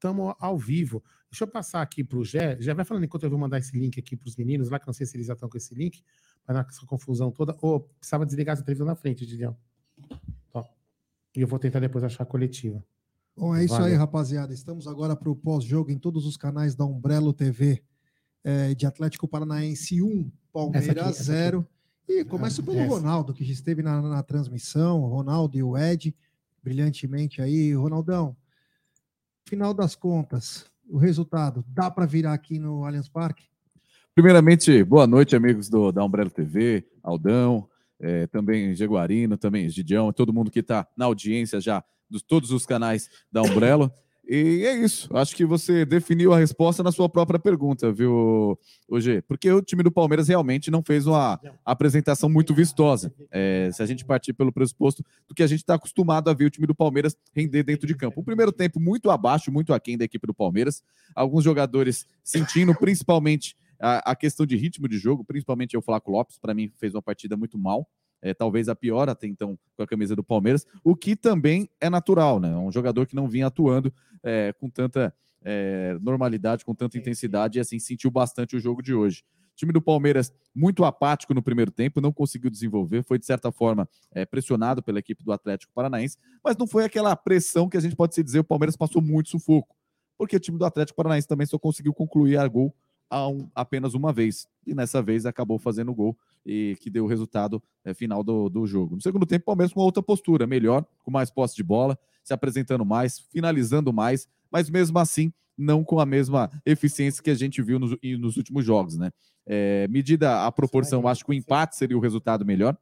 estamos ao vivo. Deixa eu passar aqui para o Gé. Já vai falando enquanto eu vou mandar esse link aqui para os meninos lá, que não sei se eles já estão com esse link, dar essa confusão toda. Ou oh, precisava desligar essa televisão na frente, Gideão. E eu vou tentar depois achar a coletiva. Bom, é isso Valeu. aí, rapaziada. Estamos agora para o pós-jogo em todos os canais da Umbrello TV é, de Atlético Paranaense 1, Palmeiras 0. E começa pelo essa. Ronaldo, que já esteve na, na transmissão, Ronaldo e o Ed, brilhantemente aí. Ronaldão, final das contas, o resultado, dá para virar aqui no Allianz Parque? Primeiramente, boa noite, amigos do, da Umbrello TV, Aldão, é, também Jaguarino, também Gidião, todo mundo que está na audiência já de todos os canais da Umbrella. E é isso. Acho que você definiu a resposta na sua própria pergunta, viu, hoje? Porque o time do Palmeiras realmente não fez uma apresentação muito vistosa. É, se a gente partir pelo pressuposto do que a gente está acostumado a ver o time do Palmeiras render dentro de campo. O primeiro tempo muito abaixo, muito aquém da equipe do Palmeiras. Alguns jogadores sentindo, principalmente a, questão de ritmo de jogo, principalmente o Flaco Lopes, para mim fez uma partida muito mal é, talvez a pior até então com a camisa do Palmeiras, o que também é natural, né? Um jogador que não vinha atuando é, com tanta é, normalidade, com tanta intensidade, e assim sentiu bastante o jogo de hoje. O time do Palmeiras muito apático no primeiro tempo, não conseguiu desenvolver, foi de certa forma é, pressionado pela equipe do Atlético Paranaense, mas não foi aquela pressão que a gente pode se dizer, o Palmeiras passou muito sufoco, porque o time do Atlético Paranaense também só conseguiu concluir a gol um, apenas uma vez. E nessa vez acabou fazendo o gol e que deu o resultado é, final do, do jogo. No segundo tempo, o Palmeiras com outra postura, melhor, com mais posse de bola, se apresentando mais, finalizando mais, mas mesmo assim não com a mesma eficiência que a gente viu nos, nos últimos jogos, né? É, medida a proporção, acho que o empate seria o resultado melhor.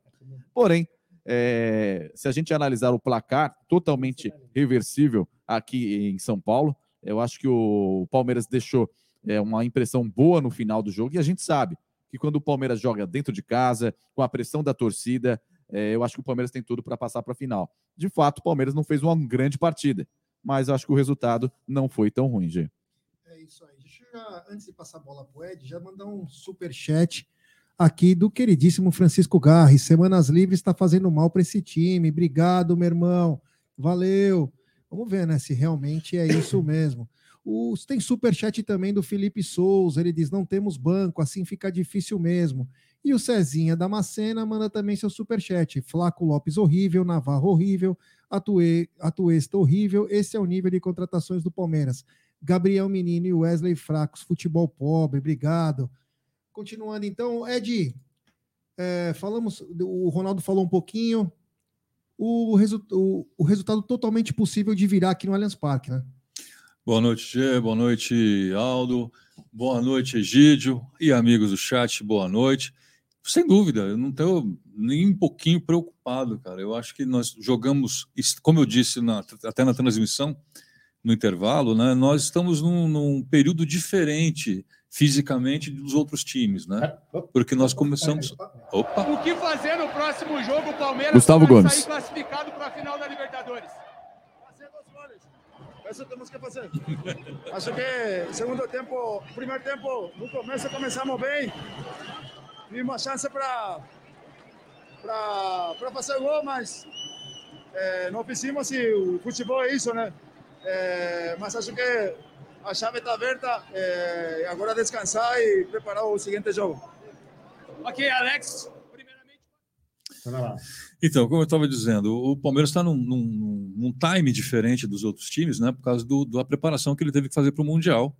Porém, é, se a gente analisar o placar totalmente reversível aqui em São Paulo, eu acho que o Palmeiras deixou é, uma impressão boa no final do jogo. E a gente sabe que quando o Palmeiras joga dentro de casa, com a pressão da torcida, é, eu acho que o Palmeiras tem tudo para passar para a final. De fato, o Palmeiras não fez uma grande partida, mas acho que o resultado não foi tão ruim, Gê. É isso aí. Deixa eu já, antes de passar a bola para o Ed, já mandar um super chat aqui do queridíssimo Francisco Garri. Semanas Livres está fazendo mal para esse time. Obrigado, meu irmão. Valeu. Vamos ver, né, se realmente é isso mesmo. Os, tem superchat também do Felipe Souza. Ele diz: não temos banco, assim fica difícil mesmo. E o Cezinha Damascena manda também seu superchat. Flaco Lopes horrível, Navarro horrível, Atue, Atuesta horrível. Esse é o nível de contratações do Palmeiras. Gabriel Menino e Wesley Fracos, futebol pobre, obrigado. Continuando então, Ed, é, falamos, o Ronaldo falou um pouquinho. O, resu, o, o resultado totalmente possível de virar aqui no Allianz Parque, né? Boa noite, Gê. Boa noite, Aldo. Boa noite, Egídio. E amigos do chat, boa noite. Sem dúvida, eu não estou nem um pouquinho preocupado, cara. Eu acho que nós jogamos, como eu disse na, até na transmissão, no intervalo, né? Nós estamos num, num período diferente fisicamente dos outros times, né? Porque nós começamos. Opa! O que fazer no próximo jogo, o Palmeiras Gustavo Gomes. sair classificado para a final da Libertadores? Eso tenemos que fazer. Acho que segundo tempo, primeiro tempo, no começo começamos bem. Tivemos a chance para para fazer gol, mas é, não fizemos e o futebol é isso, né? É, mas acho que a chave está aberta. É, agora descansar e preparar o seguinte jogo. Ok, Alex. Primeiramente. Então, como eu estava dizendo, o Palmeiras está num, num, num, time diferente dos outros times, né? Por causa do, da preparação que ele teve que fazer para o Mundial,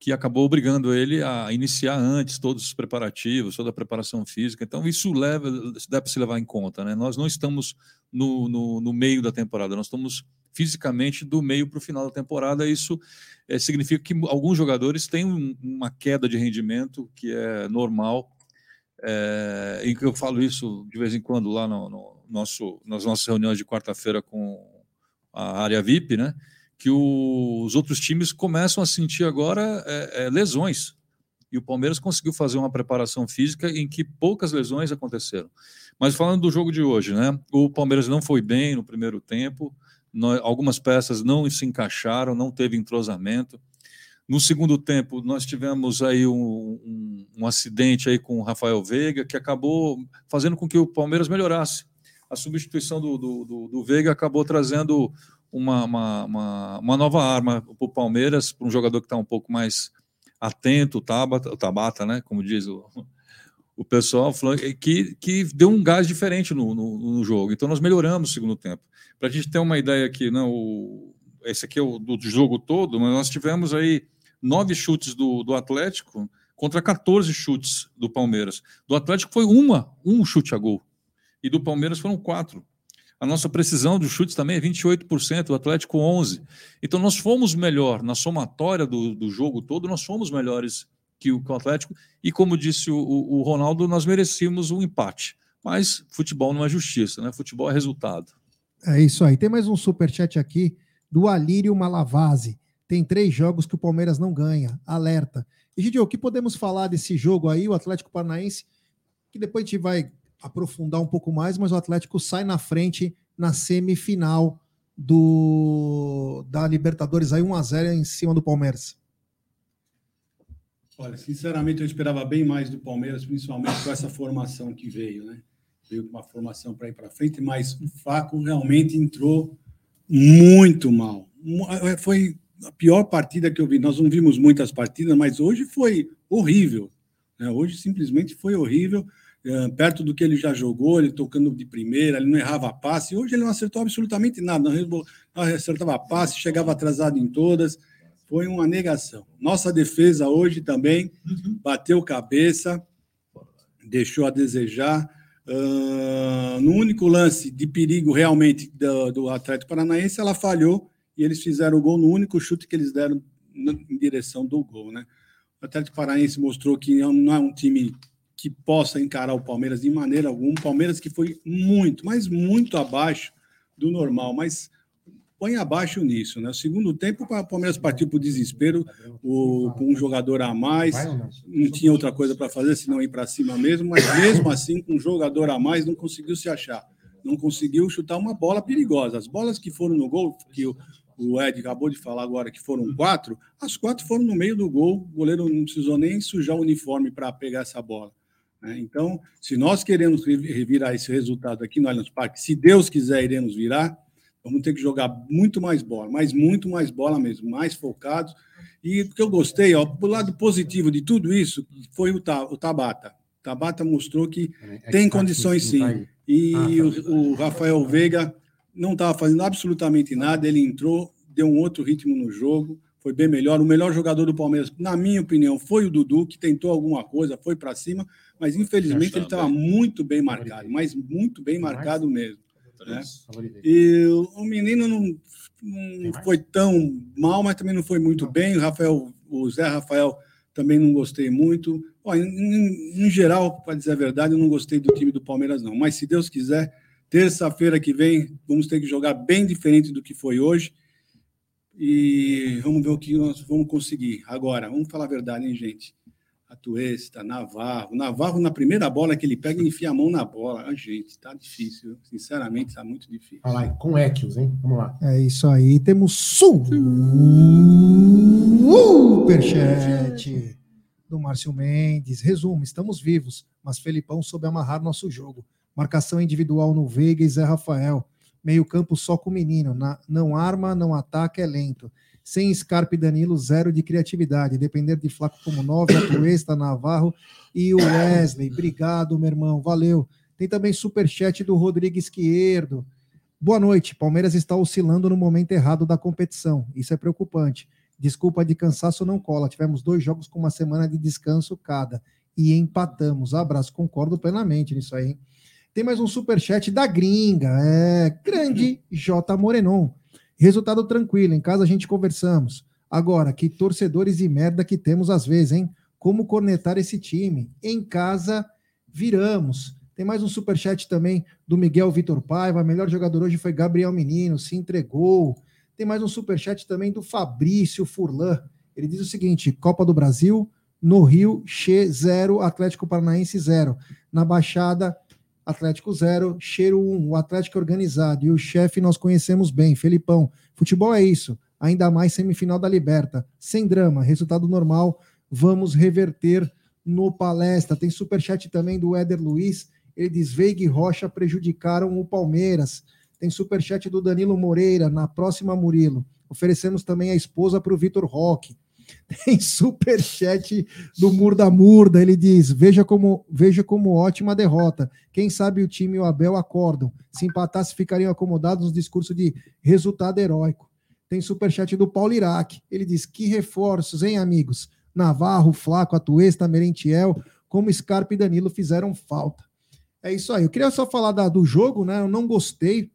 que acabou obrigando ele a iniciar antes todos os preparativos, toda a preparação física. Então, isso leva, deve se levar em conta, né? Nós não estamos no, no, no meio da temporada, nós estamos fisicamente do meio para o final da temporada. Isso é, significa que alguns jogadores têm uma queda de rendimento que é normal é, e que eu falo isso de vez em quando lá no, no nosso, nas nossas reuniões de quarta-feira com a área VIP, né? Que o, os outros times começam a sentir agora é, é, lesões. E o Palmeiras conseguiu fazer uma preparação física em que poucas lesões aconteceram. Mas falando do jogo de hoje, né? O Palmeiras não foi bem no primeiro tempo, nós, algumas peças não se encaixaram, não teve entrosamento. No segundo tempo, nós tivemos aí um, um, um, acidente aí com o Rafael Veiga, que acabou fazendo com que o Palmeiras melhorasse. a substituição do, do, do, do Veiga acabou trazendo uma, uma, uma, uma nova arma para o Palmeiras, para um jogador que está um pouco mais atento, o Tabata, o Tabata, né? Como diz o, o pessoal, que, que deu um gás diferente no, no, no jogo. Então nós melhoramos o segundo tempo. Para a gente ter uma ideia aqui, não, né, o, esse aqui é o do jogo todo, mas nós tivemos aí nove chutes do, do Atlético contra 14 chutes do Palmeiras. Do Atlético foi uma, um chute a gol. E do Palmeiras foram quatro. A nossa precisão de chutes também é 28%, o Atlético 11%. Então nós fomos melhor na somatória do, do jogo todo, nós fomos melhores que o, que o Atlético. E como disse o, o, o Ronaldo, nós merecíamos um empate. Mas futebol não é justiça, né? Futebol é resultado. É isso aí. Tem mais um super chat aqui do Alírio Malavase. Tem três jogos que o Palmeiras não ganha. Alerta. E, Gidio, o que podemos falar desse jogo aí, o Atlético Paranaense, que depois a gente vai aprofundar um pouco mais, mas o Atlético sai na frente na semifinal do da Libertadores aí 1 a 0 em cima do Palmeiras. Olha, sinceramente eu esperava bem mais do Palmeiras, principalmente com essa formação que veio, né? Veio com uma formação para ir para frente, mas o Faco realmente entrou muito mal. Foi a pior partida que eu vi. Nós não vimos muitas partidas, mas hoje foi horrível. Né? Hoje simplesmente foi horrível. É, perto do que ele já jogou, ele tocando de primeira, ele não errava passe. Hoje ele não acertou absolutamente nada, não acertava passe, chegava atrasado em todas. Foi uma negação. Nossa defesa hoje também bateu cabeça, deixou a desejar. Uh, no único lance de perigo realmente do, do Atlético Paranaense, ela falhou e eles fizeram o gol no único chute que eles deram em direção do gol, né? O Atlético Paranaense mostrou que não é um time que possa encarar o Palmeiras de maneira alguma. O Palmeiras que foi muito, mas muito abaixo do normal, mas põe abaixo nisso, né? O segundo tempo, o Palmeiras partiu para o desespero, o, com um jogador a mais, não tinha outra coisa para fazer senão ir para cima mesmo, mas mesmo assim, com um jogador a mais, não conseguiu se achar, não conseguiu chutar uma bola perigosa. As bolas que foram no gol, que o, o Ed acabou de falar agora que foram quatro, as quatro foram no meio do gol, o goleiro não precisou nem sujar o uniforme para pegar essa bola. Né? Então, se nós queremos revirar esse resultado aqui no Allianz Parque, se Deus quiser, iremos virar, vamos ter que jogar muito mais bola, mas muito mais bola mesmo, mais focados. E o que eu gostei, ó, o lado positivo de tudo isso foi o, Tabata. O Tabata mostrou que é, é tem condições sim. Tá e ah, tá. o, o Rafael Veiga não estava fazendo absolutamente nada, ele entrou, deu um outro ritmo no jogo foi bem melhor. O melhor jogador do Palmeiras, na minha opinião, foi o Dudu, que tentou alguma coisa, foi para cima, mas infelizmente ele estava muito bem marcado, mas muito bem marcado mesmo. Né? E o menino não, não foi tão mal, mas também não foi muito bem. O Rafael, o Zé Rafael também não gostei muito. Ó, em, em, em geral, para dizer a verdade, eu não gostei do time do Palmeiras, não. Mas se Deus quiser, terça-feira que vem, vamos ter que jogar bem diferente do que foi hoje e vamos ver o que nós vamos conseguir. Agora, vamos falar a verdade, hein, gente? Atuesta, Navarro. Navarro, na primeira bola que ele pega, enfia a mão na bola. Ah, gente, tá difícil. Sinceramente, tá muito difícil. Olha lá, com Equios, hein? Vamos lá. É isso aí. Temos superchat do Márcio Mendes. Resumo, estamos vivos, mas Felipão soube amarrar nosso jogo. Marcação individual no Veiga e Zé Rafael meio campo só com o menino, na, não arma, não ataca, é lento. Sem Scarpe e Danilo, zero de criatividade. Depender de Flaco como nove, Atuesta, Navarro e o Wesley. Obrigado, meu irmão, valeu. Tem também superchat do Rodrigo Esquerdo. Boa noite. Palmeiras está oscilando no momento errado da competição. Isso é preocupante. Desculpa de cansaço não cola. Tivemos dois jogos com uma semana de descanso cada e empatamos. Abraço, concordo plenamente nisso aí. Tem mais um super chat da gringa, é grande J Morenon. Resultado tranquilo, em casa a gente conversamos. Agora, que torcedores e merda que temos às vezes, hein? Como cornetar esse time? Em casa viramos. Tem mais um super chat também do Miguel Vitor Paiva. Melhor jogador hoje foi Gabriel Menino, se entregou. Tem mais um super chat também do Fabrício Furlan. Ele diz o seguinte: Copa do Brasil, no Rio, Che 0, Atlético Paranaense 0. Na Baixada, Atlético 0, Cheiro 1, um, o Atlético é organizado e o chefe nós conhecemos bem, Felipão. Futebol é isso, ainda mais semifinal da Liberta. Sem drama, resultado normal, vamos reverter no palestra. Tem superchat também do Éder Luiz. Ele diz: Veiga e Rocha prejudicaram o Palmeiras. Tem superchat do Danilo Moreira, na próxima Murilo. Oferecemos também a esposa para o Vitor Roque. Tem superchat do Murda Murda. Ele diz: veja como, veja como ótima derrota. Quem sabe o time e o Abel acordam. Se empatasse, ficariam acomodados no discurso de resultado heróico. Tem superchat do Paulo Iraque. Ele diz: que reforços, hein, amigos? Navarro, Flaco, Atuesta, Merentiel, como Scarpa e Danilo fizeram falta. É isso aí. Eu queria só falar da, do jogo, né? Eu não gostei.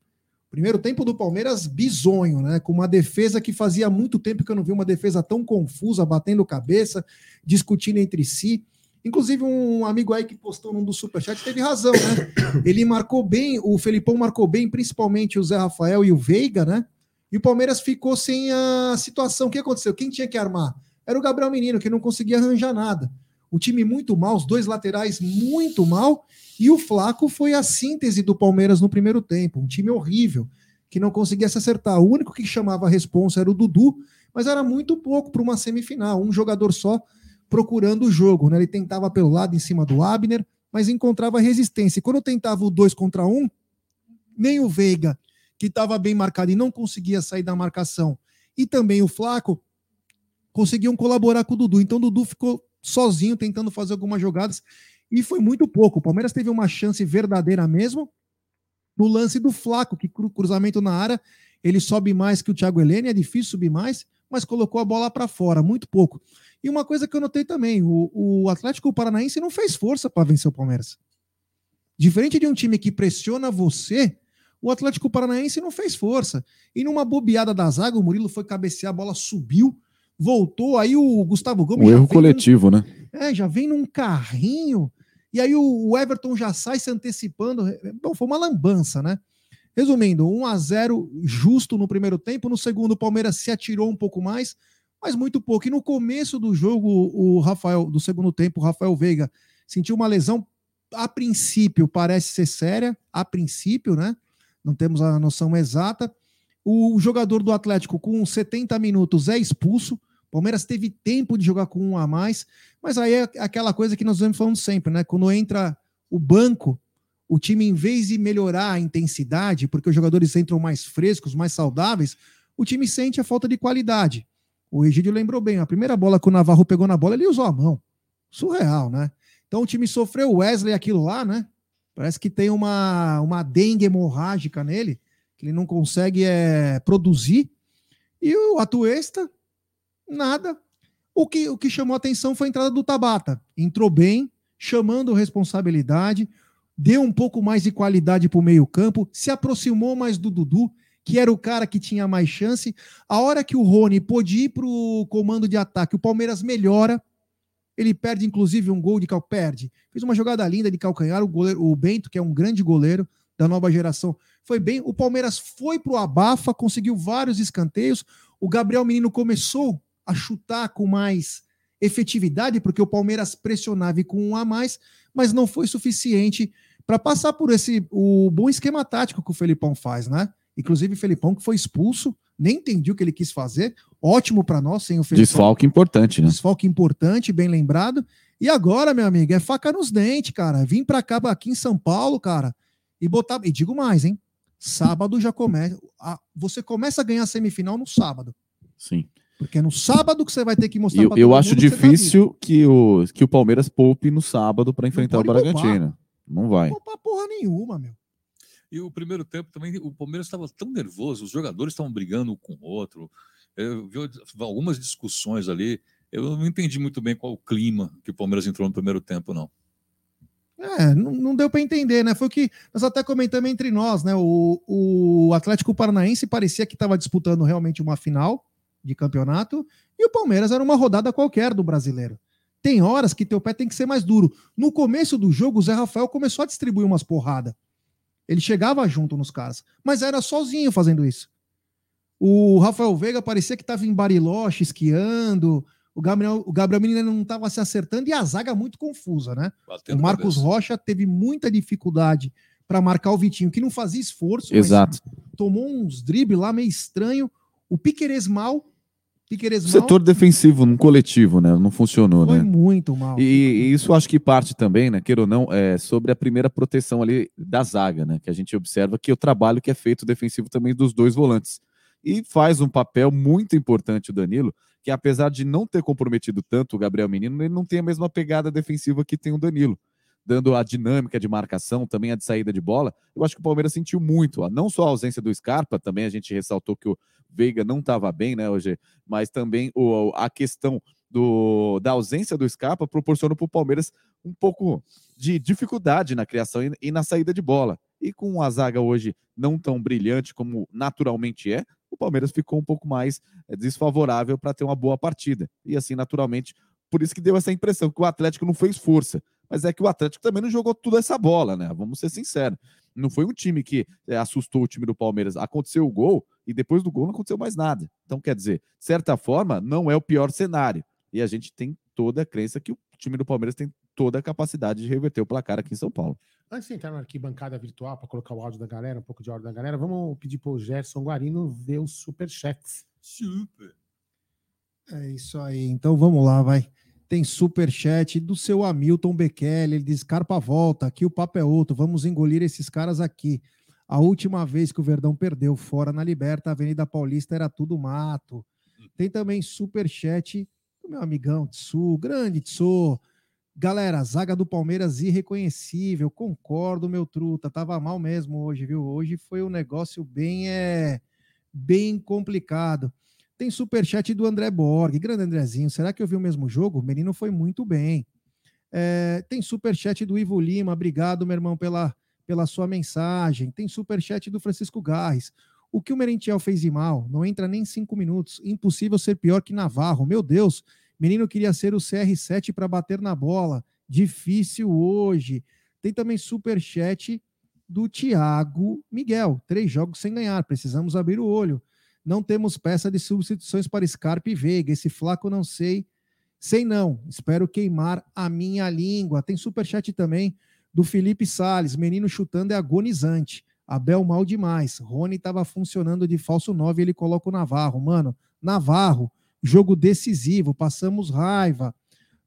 Primeiro tempo do Palmeiras, bizonho, né? Com uma defesa que fazia muito tempo que eu não vi uma defesa tão confusa, batendo cabeça, discutindo entre si. Inclusive, um amigo aí que postou num dos superchats teve razão, né? Ele marcou bem, o Felipão marcou bem, principalmente o Zé Rafael e o Veiga, né? E o Palmeiras ficou sem a situação. O que aconteceu? Quem tinha que armar? Era o Gabriel Menino, que não conseguia arranjar nada. O time muito mal, os dois laterais muito mal, e o Flaco foi a síntese do Palmeiras no primeiro tempo. Um time horrível, que não conseguia se acertar. O único que chamava a responsa era o Dudu, mas era muito pouco para uma semifinal. Um jogador só procurando o jogo. Né? Ele tentava pelo lado em cima do Abner, mas encontrava resistência. E quando tentava o dois contra um, nem o Veiga, que estava bem marcado e não conseguia sair da marcação, e também o Flaco, conseguiam colaborar com o Dudu. Então o Dudu ficou sozinho tentando fazer algumas jogadas e foi muito pouco. O Palmeiras teve uma chance verdadeira mesmo no lance do Flaco, que cruzamento na área, ele sobe mais que o Thiago Helene, é difícil subir mais, mas colocou a bola para fora, muito pouco. E uma coisa que eu notei também, o, o Atlético Paranaense não fez força para vencer o Palmeiras. Diferente de um time que pressiona você, o Atlético Paranaense não fez força. E numa bobeada da zaga, o Murilo foi cabecear, a bola subiu, voltou, aí o Gustavo Gomes. Um erro coletivo, num, né? É, já vem num carrinho e aí o Everton já sai se antecipando. Bom, foi uma lambança, né? Resumindo, 1 a 0 justo no primeiro tempo. No segundo, o Palmeiras se atirou um pouco mais, mas muito pouco. E no começo do jogo, o Rafael, do segundo tempo, o Rafael Veiga sentiu uma lesão. A princípio, parece ser séria, a princípio, né? Não temos a noção exata. O jogador do Atlético, com 70 minutos, é expulso. Palmeiras teve tempo de jogar com um a mais, mas aí é aquela coisa que nós vamos falando sempre, né? Quando entra o banco, o time, em vez de melhorar a intensidade, porque os jogadores entram mais frescos, mais saudáveis, o time sente a falta de qualidade. O Egídio lembrou bem, a primeira bola que o Navarro pegou na bola, ele usou a mão. Surreal, né? Então o time sofreu o Wesley aquilo lá, né? Parece que tem uma, uma dengue hemorrágica nele, que ele não consegue é, produzir. E o Atuesta, Nada. O que, o que chamou atenção foi a entrada do Tabata. Entrou bem, chamando responsabilidade, deu um pouco mais de qualidade para o meio-campo, se aproximou mais do Dudu, que era o cara que tinha mais chance. A hora que o Rony pôde ir para o comando de ataque, o Palmeiras melhora. Ele perde, inclusive, um gol de cal perde. Fez uma jogada linda de calcanhar. O, goleiro, o Bento, que é um grande goleiro da nova geração, foi bem. O Palmeiras foi para o abafa, conseguiu vários escanteios. O Gabriel Menino começou a chutar com mais efetividade, porque o Palmeiras pressionava e com um a mais, mas não foi suficiente para passar por esse o bom esquema tático que o Felipão faz, né? Inclusive o Felipão que foi expulso, nem entendi o que ele quis fazer. Ótimo para nós sem o Felipão. Desfalque importante, né? Desfalque importante, bem lembrado. E agora, meu amigo, é faca nos dentes, cara. Vim para cá aqui em São Paulo, cara, e botar, e digo mais, hein? Sábado já começa, você começa a ganhar a semifinal no sábado. Sim. Porque é no sábado que você vai ter que mostrar Eu, eu acho difícil que, que, o, que o Palmeiras poupe no sábado para enfrentar o Bragantino. Não vai. Não poupar porra nenhuma, meu. E o primeiro tempo também, o Palmeiras estava tão nervoso, os jogadores estavam brigando um com o outro. Eu vi algumas discussões ali. Eu não entendi muito bem qual o clima que o Palmeiras entrou no primeiro tempo, não. É, não, não deu para entender, né? Foi o que nós até comentamos entre nós, né? O, o Atlético Paranaense parecia que estava disputando realmente uma final de campeonato e o Palmeiras era uma rodada qualquer do brasileiro. Tem horas que teu pé tem que ser mais duro. No começo do jogo, o Zé Rafael começou a distribuir umas porradas. Ele chegava junto nos caras, mas era sozinho fazendo isso. O Rafael Veiga parecia que estava em Bariloche, esquiando. O Gabriel, o Gabriel Menino não estava se acertando e a zaga muito confusa, né? Batendo o Marcos cabeça. Rocha teve muita dificuldade para marcar o Vitinho, que não fazia esforço. Exato. Tomou uns dribles lá meio estranho. O Piqueires mal Mal setor defensivo, no coletivo, né? Não funcionou, foi né? muito mal. E, e isso acho que parte também, né, queira ou não, é sobre a primeira proteção ali da zaga, né? Que a gente observa que o trabalho que é feito defensivo também dos dois volantes. E faz um papel muito importante o Danilo, que apesar de não ter comprometido tanto o Gabriel Menino, ele não tem a mesma pegada defensiva que tem o Danilo. Dando a dinâmica de marcação, também a de saída de bola. Eu acho que o Palmeiras sentiu muito, não só a ausência do Scarpa, também a gente ressaltou que o Veiga não estava bem, né, hoje, mas também o, a questão do, da ausência do Scarpa proporciona para o Palmeiras um pouco de dificuldade na criação e, e na saída de bola. E com a zaga hoje não tão brilhante como naturalmente é, o Palmeiras ficou um pouco mais eh, desfavorável para ter uma boa partida. E assim, naturalmente, por isso que deu essa impressão que o Atlético não fez força. Mas é que o Atlético também não jogou toda essa bola, né? Vamos ser sinceros. Não foi um time que eh, assustou o time do Palmeiras. Aconteceu o gol e depois do gol não aconteceu mais nada. Então, quer dizer, de certa forma, não é o pior cenário. E a gente tem toda a crença que o time do Palmeiras tem toda a capacidade de reverter o placar aqui em São Paulo. Antes de entrar na arquibancada virtual para colocar o áudio da galera, um pouco de áudio da galera, vamos pedir para o Gerson Guarino ver os superchats. Super. É isso aí. Então vamos lá, vai. Tem superchat do seu Hamilton Bekele. Ele diz: Carpa volta, aqui o papo é outro. Vamos engolir esses caras aqui. A última vez que o Verdão perdeu fora na Liberta, a Avenida Paulista era tudo mato. Tem também superchat do meu amigão Tsu, grande Tsu. Galera, zaga do Palmeiras irreconhecível. Concordo, meu truta. Tava mal mesmo hoje, viu? Hoje foi um negócio bem, é, bem complicado. Tem superchat do André Borg. Grande Andrezinho. Será que eu vi o mesmo jogo? O menino foi muito bem. É, tem superchat do Ivo Lima. Obrigado, meu irmão, pela, pela sua mensagem. Tem superchat do Francisco Garres. O que o Merentiel fez de mal? Não entra nem cinco minutos. Impossível ser pior que Navarro. Meu Deus, menino queria ser o CR7 para bater na bola. Difícil hoje. Tem também superchat do Thiago Miguel. Três jogos sem ganhar. Precisamos abrir o olho. Não temos peça de substituições para Scarpa e Veiga. Esse flaco não sei. Sei não. Espero queimar a minha língua. Tem superchat também do Felipe Sales. Menino chutando é agonizante. Abel mal demais. Rony estava funcionando de falso 9 ele coloca o Navarro. Mano, Navarro, jogo decisivo, passamos raiva.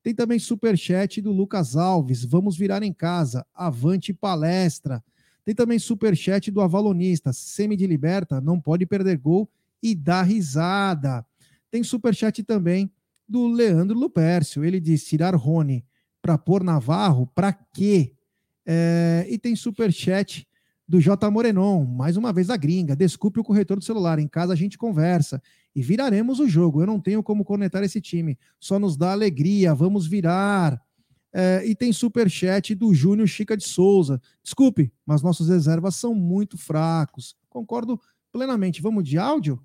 Tem também superchat do Lucas Alves. Vamos virar em casa. Avante palestra. Tem também superchat do Avalonista. Semi de liberta, não pode perder gol e dar risada. Tem superchat também do Leandro Lupercio. Ele diz: tirar Rony para pôr Navarro, para quê? É, e tem superchat do J Morenon, mais uma vez a gringa. Desculpe o corretor do celular, em casa a gente conversa e viraremos o jogo. Eu não tenho como conectar esse time, só nos dá alegria. Vamos virar. É, e tem superchat do Júnior Chica de Souza. Desculpe, mas nossos reservas são muito fracos. Concordo plenamente. Vamos de áudio?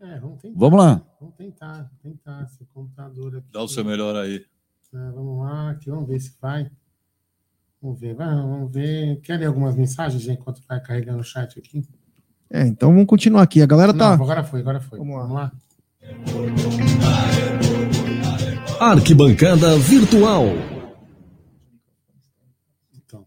É, vamos tentar. Vamos lá. Vamos tentar, tentar esse computador aqui. Dá o seu melhor aí. É, vamos lá, aqui, vamos ver se vai. Vamos ver, vamos ver. Quer ler algumas mensagens enquanto vai carregando o chat aqui? É, então vamos continuar aqui. A galera tá. Não, agora foi, agora foi. Vamos lá. Vamos lá. Arquibancada Virtual. Então,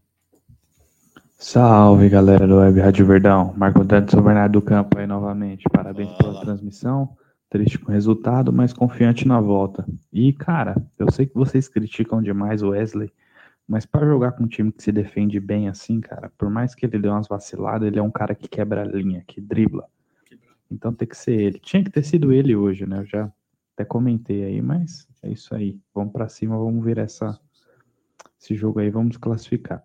Salve galera do Web Rádio Verdão, Marco Antônio São Bernardo do Campo aí novamente. Parabéns pela transmissão. Triste com o resultado, mas confiante na volta. E cara, eu sei que vocês criticam demais o Wesley, mas para jogar com um time que se defende bem assim, cara, por mais que ele dê umas vaciladas, ele é um cara que quebra a linha, que dribla. Então tem que ser ele. Tinha que ter sido ele hoje, né? Eu já até comentei aí, mas é isso aí. Vamos pra cima, vamos ver essa esse jogo aí, vamos classificar.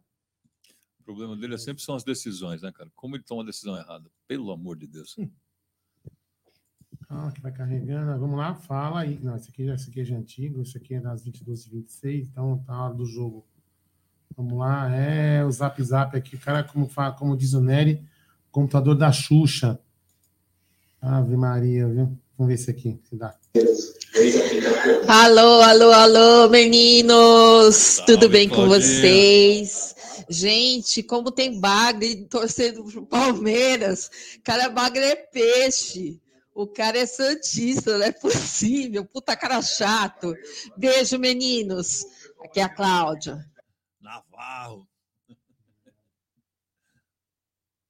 O problema dele é sempre são as decisões, né, cara? Como ele toma a decisão errada? Pelo amor de Deus. calma que vai carregando. Vamos lá, fala aí. Não, esse aqui, esse aqui é já antigo, esse aqui é das 22 e 26, então tá a hora do jogo. Vamos lá, é o zap zap aqui, cara, como, fala, como diz o Nery, computador da Xuxa. Ave Maria, viu? Vamos ver esse aqui, se dá. Alô, alô, alô, meninos! Salve, Tudo bem com vocês? Gente, como tem bagre torcendo pro Palmeiras. Cara, bagre é peixe. O cara é santista, não é possível. Puta cara chato. Beijo, meninos. Aqui é a Cláudia. Navarro.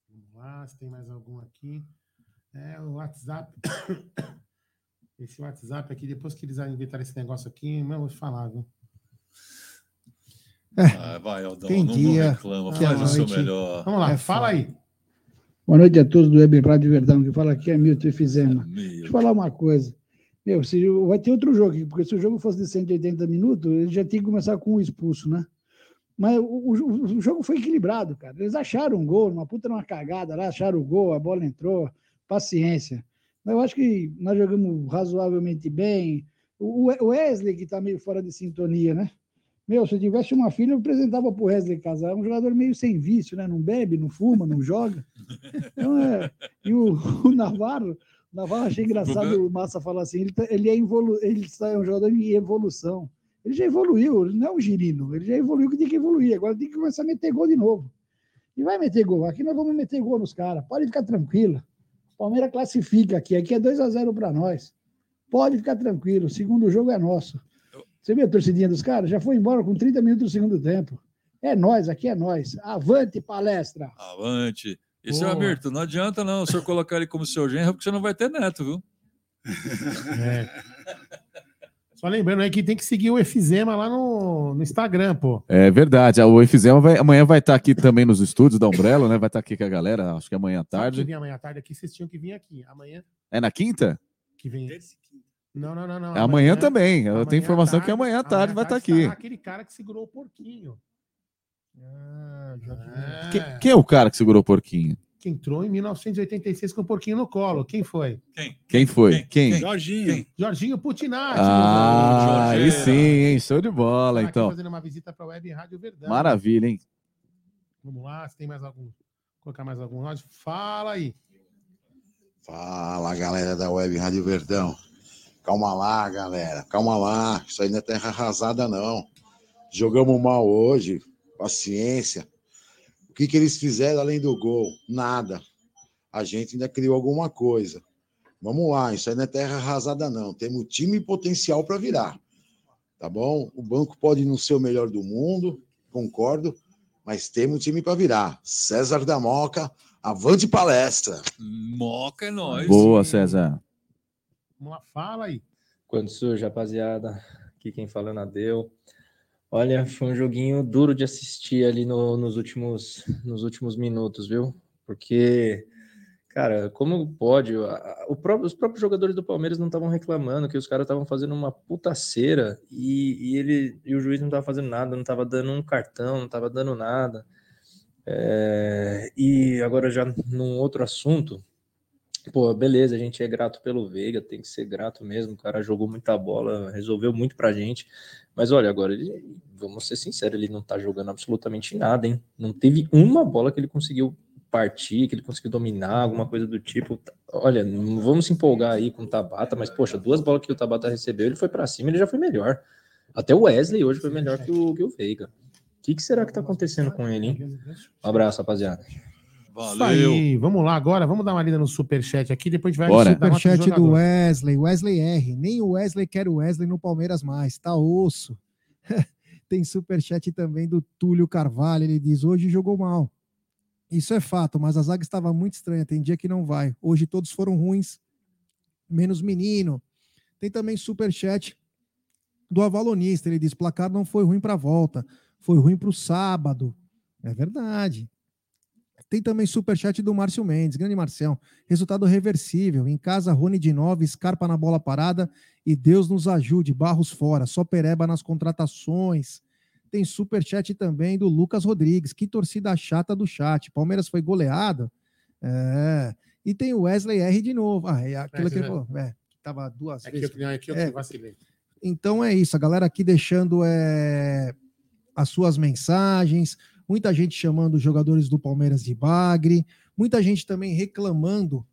Vamos lá, se tem mais algum aqui. É o WhatsApp. Esse WhatsApp aqui, depois que eles inventaram esse negócio aqui, eu vou te falar, viu? Ah, vai, Aldão, Tem não, dia, não reclama, faz o seu melhor. Vamos lá, É fala aí. Boa noite a todos do Web Rádio Verdão, que fala aqui é Milton Efizema. Deixa eu falar uma coisa. Meu, se, vai ter outro jogo, aqui, porque se o jogo fosse de 180 minutos, ele já tinha que começar com o expulso, né? Mas o, o- o jogo foi equilibrado, cara. Eles acharam um gol, uma puta numa cagada lá, acharam o gol, a bola entrou, paciência. Mas eu acho que nós jogamos razoavelmente bem. O o Wesley, que está meio fora de sintonia, né? Meu, se eu tivesse uma filha, eu apresentava pro Wesley casar. É um jogador meio sem vício, né? Não bebe, não fuma, não joga. Então, é... E o, o Navarro, o Navarro achei engraçado o Massa falar assim, ele, tá- ele é evolu... ele está- é um jogador em evolução. Ele já evoluiu, ele não é um girino, ele já evoluiu que tem que evoluir, agora tem que começar a meter gol de novo. E vai meter gol, aqui nós vamos meter gol nos caras, pode ficar tranquilo. O Palmeiras classifica aqui, aqui é 2 a 0 para nós. Pode ficar tranquilo, o segundo jogo é nosso. Você viu a torcidinha dos caras? Já foi embora com 30 minutos do segundo tempo. É nós, aqui é nós. Avante palestra. avante. Esse é o Boa. Aberto, não adianta não o senhor colocar ele como seu genro, porque você não vai ter neto, viu? É. Só lembrando aí que tem que seguir o Efizema lá no, no Instagram, pô. É verdade. O Efizema vai, amanhã vai estar aqui também nos estúdios da Umbrella, né? Vai estar aqui com a galera, acho que amanhã à tarde. vir amanhã à tarde aqui, vocês tinham que vir aqui. Amanhã É na quinta? que vem. Não, não, não, não. É amanhã também. Eu amanhã tenho informação à que amanhã à tarde vai estar estará aqui. Aquele cara que segurou o porquinho. Ah, já vi. É. Quem, quem é o cara que segurou o porquinho? Que entrou em 1986 com o porquinho no colo. Quem foi? Quem? Quem foi? Quem? Jorginho. Quem? Jorginho Putinati. Ah, aí sim, hein? Show de bola, Tá então. fazendo uma visita para a Web Rádio Verdão. Maravilha, hein? Vamos lá, se tem mais algum. Colocar mais algum áudio. Fala aí. Fala, galera da Web Rádio Verdão. Calma lá, galera. Calma lá. Isso aí não é terra arrasada, não. Jogamos mal hoje. Paciência. O que, que eles fizeram além do gol? Nada. A gente ainda criou alguma coisa. Vamos lá. Isso aí não é terra arrasada, não. Temos time e potencial para virar. Tá bom? O banco pode não ser o melhor do mundo, concordo, mas temos time para virar. César da Moca, avante palestra. Moca é nós. Boa, César. Vamos lá, fala aí. Quando surge, rapaziada, aqui quem fala é Nadeu. Olha, foi um joguinho duro de assistir ali no- nos, últimos, nos últimos minutos, viu? Porque, cara, como pode? O próprio- os próprios jogadores do Palmeiras não estavam reclamando que os caras estavam fazendo uma puta cera e, e ele e o juiz não estava fazendo nada, não estava dando um cartão, não estava dando nada. É, e agora já num outro assunto, Pô, beleza, a gente é grato pelo Veiga, tem que ser grato mesmo. O cara jogou muita bola, resolveu muito pra gente. Mas olha, agora, ele, vamos ser sinceros, ele não tá jogando absolutamente nada, hein? Não teve uma bola que ele conseguiu partir, que ele conseguiu dominar, alguma coisa do tipo. Olha, não vamos se empolgar aí com o Tabata, mas poxa, duas bolas que o Tabata recebeu, ele foi pra cima, ele já foi melhor. Até o Wesley hoje foi melhor que o, que o Veiga. O que, que será que tá acontecendo com ele, hein? Um abraço, rapaziada. Isso aí, vamos lá agora, vamos dar uma lida no superchat aqui, depois a gente vai Bora. Superchat do. Wesley, Wesley R. Nem o Wesley quer o Wesley no Palmeiras mais, tá osso. Tem superchat também do Túlio Carvalho, ele diz: hoje jogou mal. Isso é fato, mas a zaga estava muito estranha, tem dia que não vai. Hoje todos foram ruins, menos menino. Tem também superchat do Avalonista, ele diz: placar não foi ruim para a volta, foi ruim para o sábado. É verdade. Tem também superchat do Márcio Mendes, grande Marcião. Resultado reversível. Em casa, Rony de 9, Scarpa na bola parada e Deus nos ajude. Barros fora, só Pereba nas contratações. Tem superchat também do Lucas Rodrigues. Que torcida chata do chat. Palmeiras foi goleado. É. E tem o Wesley R de novo. Ah, é aquilo É, que ele falou. É, que tava duas Aqui vezes. eu, aqui eu É. vacilei. Então é isso, a galera aqui deixando é, as suas mensagens, muita gente chamando os jogadores do Palmeiras de bagre, muita gente também reclamando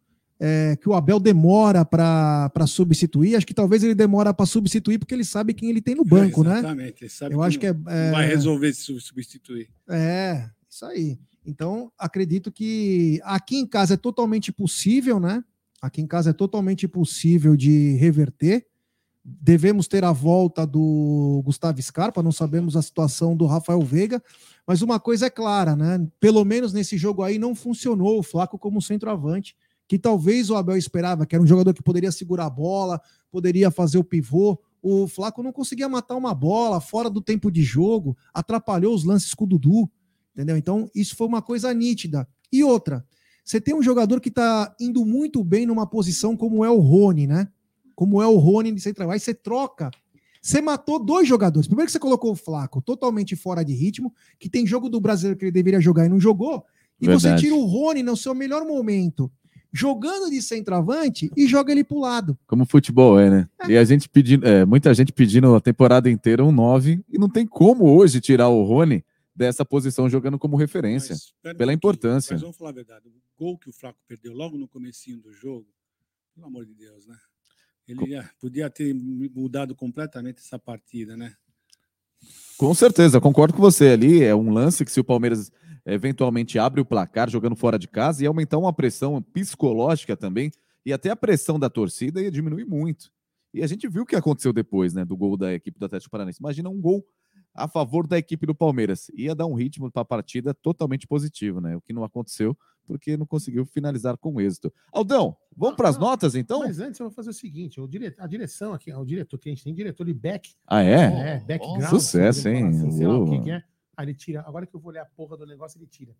é, que o Abel demora para substituir. Acho que talvez ele demora para substituir porque ele sabe quem ele tem no banco, né? Exatamente. Ele sabe Eu acho que é, é- vai resolver se substituir. é, isso aí. Então, acredito que aqui em casa é totalmente possível, né? Aqui em casa é totalmente possível de reverter. Devemos ter a volta do Gustavo Scarpa, não sabemos a situação do Rafael Veiga, mas uma coisa é clara, né? Pelo menos nesse jogo aí não funcionou o Flaco como centroavante, que talvez o Abel esperava, que era um jogador que poderia segurar a bola, poderia fazer o pivô. O Flaco não conseguia matar uma bola fora do tempo de jogo, atrapalhou os lances com o Dudu, entendeu? Então, isso foi uma coisa nítida. E outra, você tem um jogador que está indo muito bem numa posição como é o Rony, né? Como é o Rony de central. Aí você troca. Você matou dois jogadores. Primeiro que você colocou o Flaco totalmente fora de ritmo, que tem jogo do brasileiro que ele deveria jogar e não jogou. E você Verdade. tira o Rony no seu melhor momento, jogando de centroavante e joga ele pro lado. Como futebol é, né? E a gente pedindo, é, muita gente pedindo a temporada inteira um 9, e não tem como hoje tirar o Rony dessa posição jogando como referência, um pela importância. Mas vamos falar a verdade. O gol que o Flaco perdeu logo no comecinho do jogo, pelo amor de Deus, né? Ele podia ter mudado completamente essa partida, né? Com certeza, concordo com você ali. É um lance que se o Palmeiras eventualmente abre o placar jogando fora de casa e aumentar uma pressão psicológica também, e até a pressão da torcida ia diminuir muito. E a gente viu o que aconteceu depois, né, do gol da equipe do Atlético Paranaense. Imagina um gol a favor da equipe do Palmeiras. Ia dar um ritmo para a partida totalmente positivo, né? O que não aconteceu porque não conseguiu finalizar com êxito. Aldão, vamos para as notas então? Mas antes eu vou fazer o seguinte: o dire... a direção aqui, o diretor que a gente tem, diretor de back. Ah, é? É, background. Sucesso, hein? Assim, sei lá o que é. Aí ele tira. Agora que eu vou ler a porra do negócio, ele tira.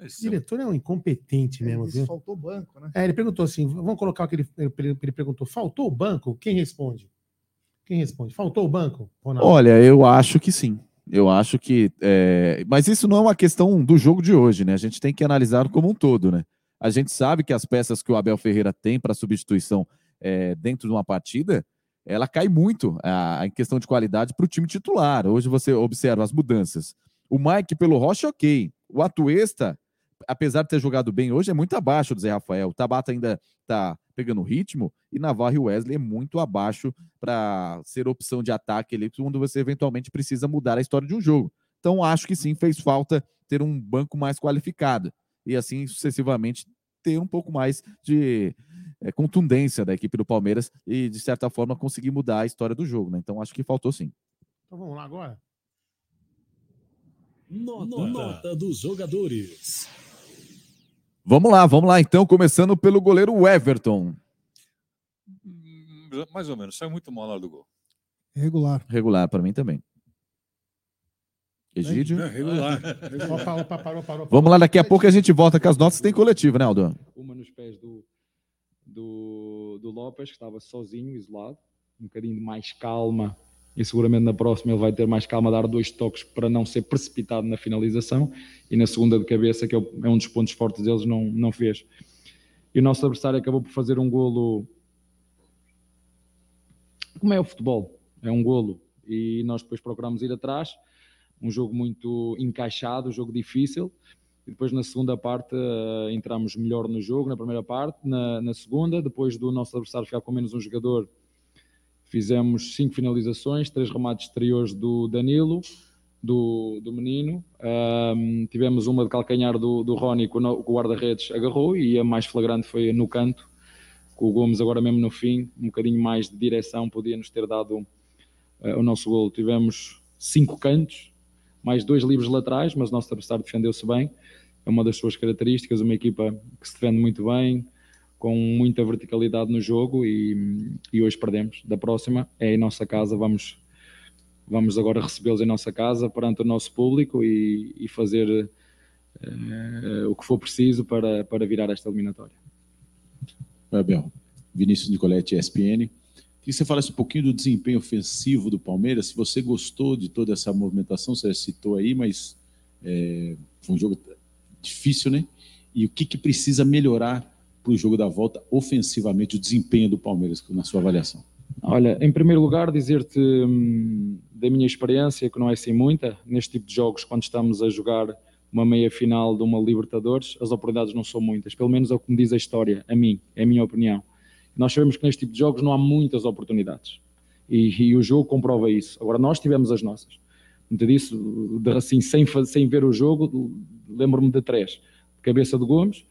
O Esse diretor é um incompetente mesmo, Ele viu? faltou banco, né? É, ele perguntou assim: vamos colocar o que ele, ele, ele perguntou: faltou o banco? Quem responde? Quem responde? Faltou o banco? Ronaldo? Olha, eu acho que sim. Eu acho que. é, Mas isso não é uma questão do jogo de hoje, né? A gente tem que analisar como um todo, né? A gente sabe que as peças que o Abel Ferreira tem para substituição é, dentro de uma partida, ela cai muito a, em questão de qualidade para o time titular. Hoje você observa as mudanças. O Mike pelo Rocha, ok. O Atuesta, apesar de ter jogado bem hoje, é muito abaixo do Zé Rafael. O Tabata ainda está pegando ritmo e Navarro e Wesley é muito abaixo para ser opção de ataque ali, quando você eventualmente precisa mudar a história de um jogo. Então, acho que sim, fez falta ter um banco mais qualificado e assim sucessivamente ter um pouco mais de eh, contundência da equipe do Palmeiras e, de certa forma, conseguir mudar a história do jogo. Né? Então, acho que faltou sim. Então vamos lá agora? Nota, nota dos jogadores. Vamos lá, vamos lá então, começando pelo goleiro Everton. Mais ou menos, saiu muito mal hora do gol. Regular. Regular para mim também. Egídio? É, regular. Opa, opa, parou, parou. Vamos lá, daqui a pouco a gente volta com as notas. Tem coletivo, né, Aldo? Uma nos pés do, do, do Lopes, que estava sozinho, isolado, um bocadinho de mais calma. E seguramente na próxima ele vai ter mais calma, dar dois toques para não ser precipitado na finalização. E na segunda de cabeça, que é é um dos pontos fortes deles, não, não fez. E o nosso adversário acabou por fazer um golo. Como é o futebol? É um golo. E nós depois procuramos ir atrás. Um jogo muito encaixado, um jogo difícil. E depois na segunda parte eh, entramos melhor no jogo, na primeira parte, na, na segunda, depois do nosso adversário ficar com menos um jogador, fizemos cinco finalizações, três remates exteriores do Danilo, do, do menino, Ahm, tivemos uma de calcanhar do, do Rony que o, guarda-redes agarrou e a mais flagrante foi no canto, com o Gomes agora mesmo no fim, um bocadinho mais de direção, podia nos ter dado eh, o nosso golo. Tivemos cinco cantos, mais dois livres laterais, mas o nosso adversário defendeu-se bem. É uma das suas características, uma equipa que se defende muito bem, com muita verticalidade no jogo e, e hoje perdemos. Da próxima é em nossa casa, vamos, vamos agora recebê-los em nossa casa perante o nosso público e, e fazer eh, o que for preciso para, para virar esta eliminatória. Abel. Vinícius Nicoletti, ESPN. Que você falasse um pouquinho do desempenho ofensivo do Palmeiras, se você gostou de toda essa movimentação, você citou aí, mas é, foi um jogo difícil, né? E o que, que precisa melhorar para o jogo da volta ofensivamente, o desempenho do Palmeiras, na sua avaliação? Olha, em primeiro lugar, dizer-te hum, da minha experiência, que não é assim muita, neste tipo de jogos, quando estamos a jogar uma meia final de uma Libertadores, as oportunidades não são muitas. Pelo menos é o que me diz a história, a mim, é a minha opinião. Nós sabemos que neste tipo de jogos não há muitas oportunidades. E, e o jogo comprova isso. Agora, nós tivemos as nossas. Muito disso, de- assim, sem, sem ver o jogo, lembro-me de três. De cabeça do Gomes,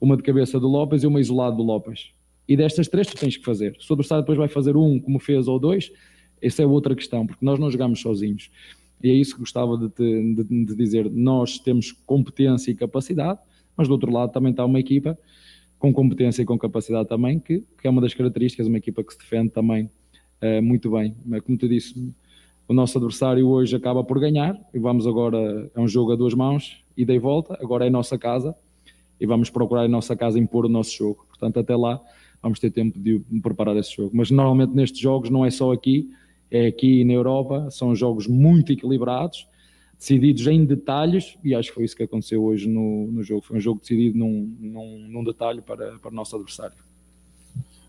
uma de cabeça do Lopes e uma isolada do Lopes. E destas três tu tens que fazer. Se o adversário depois vai fazer um como fez ou dois, essa é outra questão, porque nós não jogamos sozinhos. E é isso que gostava de, te- de- de dizer. Nós temos competência e capacidade, mas do outro lado também está uma equipa com competência e com capacidade também, que, que é uma das características, uma equipa que se defende também uh, muito bem. Mas, como tu disse, o nosso adversário hoje acaba por ganhar e vamos agora, é um jogo a duas mãos, ida e volta, agora é a nossa casa e vamos procurar em nossa casa impor o nosso jogo. Portanto, até lá vamos ter tempo de preparar esse jogo. Mas normalmente nestes jogos não é só aqui, é aqui na Europa, são jogos muito equilibrados, decididos em detalhes, e acho que foi isso que aconteceu hoje no, no jogo. Foi um jogo decidido num, num, num detalhe para, para o nosso adversário.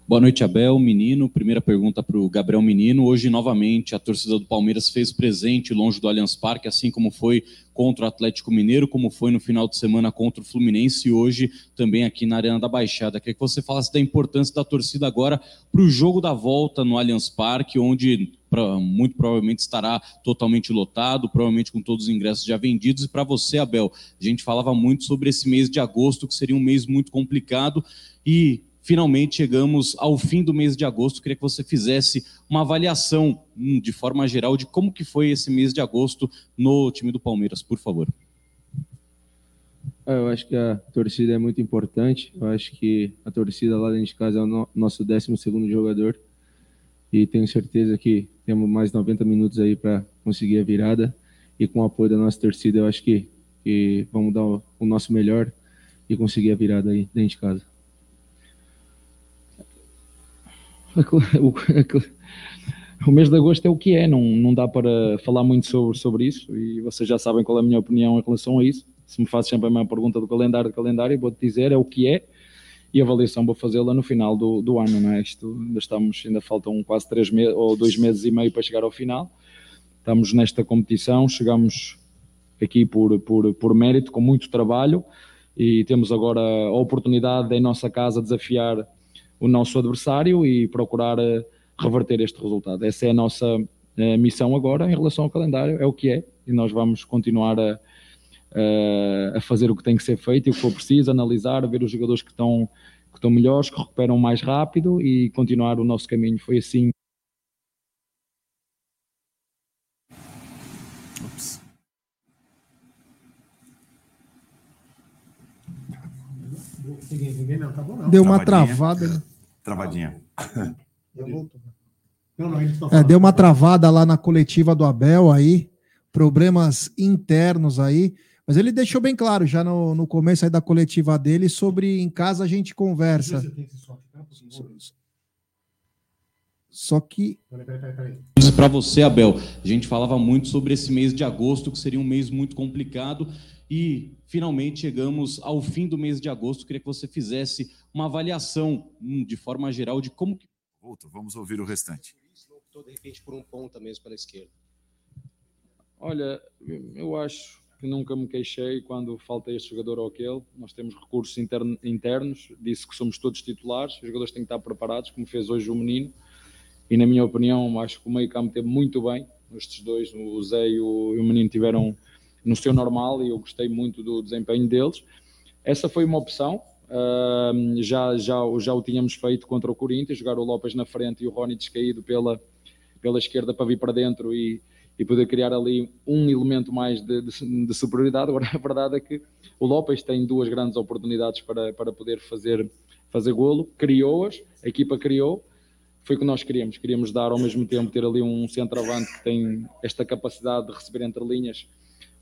Boa noite, Abel, menino. Primeira pergunta para o Gabriel Menino. Hoje, novamente, a torcida do Palmeiras fez presente longe do Allianz Parque, assim como foi contra o Atlético Mineiro, como foi no final de semana contra o Fluminense e hoje também aqui na Arena da Baixada. Queria que você falasse da importância da torcida agora para o jogo da volta no Allianz Parque, onde pra, muito provavelmente estará totalmente lotado, provavelmente com todos os ingressos já vendidos. E para você, Abel, a gente falava muito sobre esse mês de agosto, que seria um mês muito complicado. E finalmente chegamos ao fim do mês de agosto. Queria que você fizesse uma avaliação, hum, de forma geral, de como que foi esse mês de agosto no time do Palmeiras, por favor. Ah, eu acho que a torcida é muito importante. Eu acho que a torcida lá dentro de casa é o nosso 12 segundo jogador. E tenho certeza que temos mais 90 minutos aí para conseguir a virada. E com o apoio da nossa torcida, eu acho que, que vamos dar o, o nosso melhor e conseguir a virada aí dentro de casa. O, mês de agosto é o que é, não, não dá para falar muito sobre, sobre isso e vocês já sabem qual é a minha opinião em relação a isso. Se me fazes sempre a minha pergunta do calendário, do calendário, vou-te dizer é o que é e a avaliação vou fazê-la no final do, do ano, não é? Isto ainda estamos, ainda faltam quase três meses ou dois meses e meio para chegar ao final. Estamos nesta competição, chegamos aqui por, por, por mérito, com muito trabalho e temos agora a oportunidade em nossa casa desafiar o nosso adversário e procurar eh, reverter este resultado. Essa é a nossa eh, missão agora em relação ao calendário, é o que é, e nós vamos continuar a, a fazer o que tem que ser feito e o que for preciso, analisar, ver os jogadores que estão, que estão melhores, que recuperam mais rápido e continuar o nosso caminho. Foi assim. Ninguém, ninguém não, tá bom não. Deu uma travada. Né? Travadinha. É, deu uma travada lá na coletiva do Abel aí, problemas internos aí, mas ele deixou bem claro já no, no começo aí da coletiva dele sobre em casa a gente conversa. Só que. Para você, Abel, a gente falava muito sobre esse mês de agosto, que seria um mês muito complicado, e finalmente chegamos ao fim do mês de agosto. Queria que você fizesse uma avaliação, hum, de forma geral, de como. Outro, vamos ouvir o restante. De repente, por um ponta mesmo pela esquerda. Olha, eu acho que nunca me queixei quando falta este jogador ou aquele. Nós temos recursos internos, disse que somos todos titulares, os jogadores têm que estar preparados, como fez hoje o menino. E na minha opinião, acho que o meio campo teve muito bem. Estes dois, o Zé e o, e o menino, tiveram no seu normal e eu gostei muito do desempenho deles. Essa foi uma opção. Uh, já, já, já o tínhamos feito contra o Corinthians, jogar o Lopes na frente e o Rony descaído pela, pela esquerda para vir para dentro e, e poder criar ali um elemento mais de, de, de, superioridade. Agora, a verdade é que o Lopes tem duas grandes oportunidades para, para poder fazer, fazer golo, criou-as, a equipa criou, foi o que nós queríamos. Queríamos dar ao mesmo tempo, ter ali um centroavante que tem esta capacidade de receber entre linhas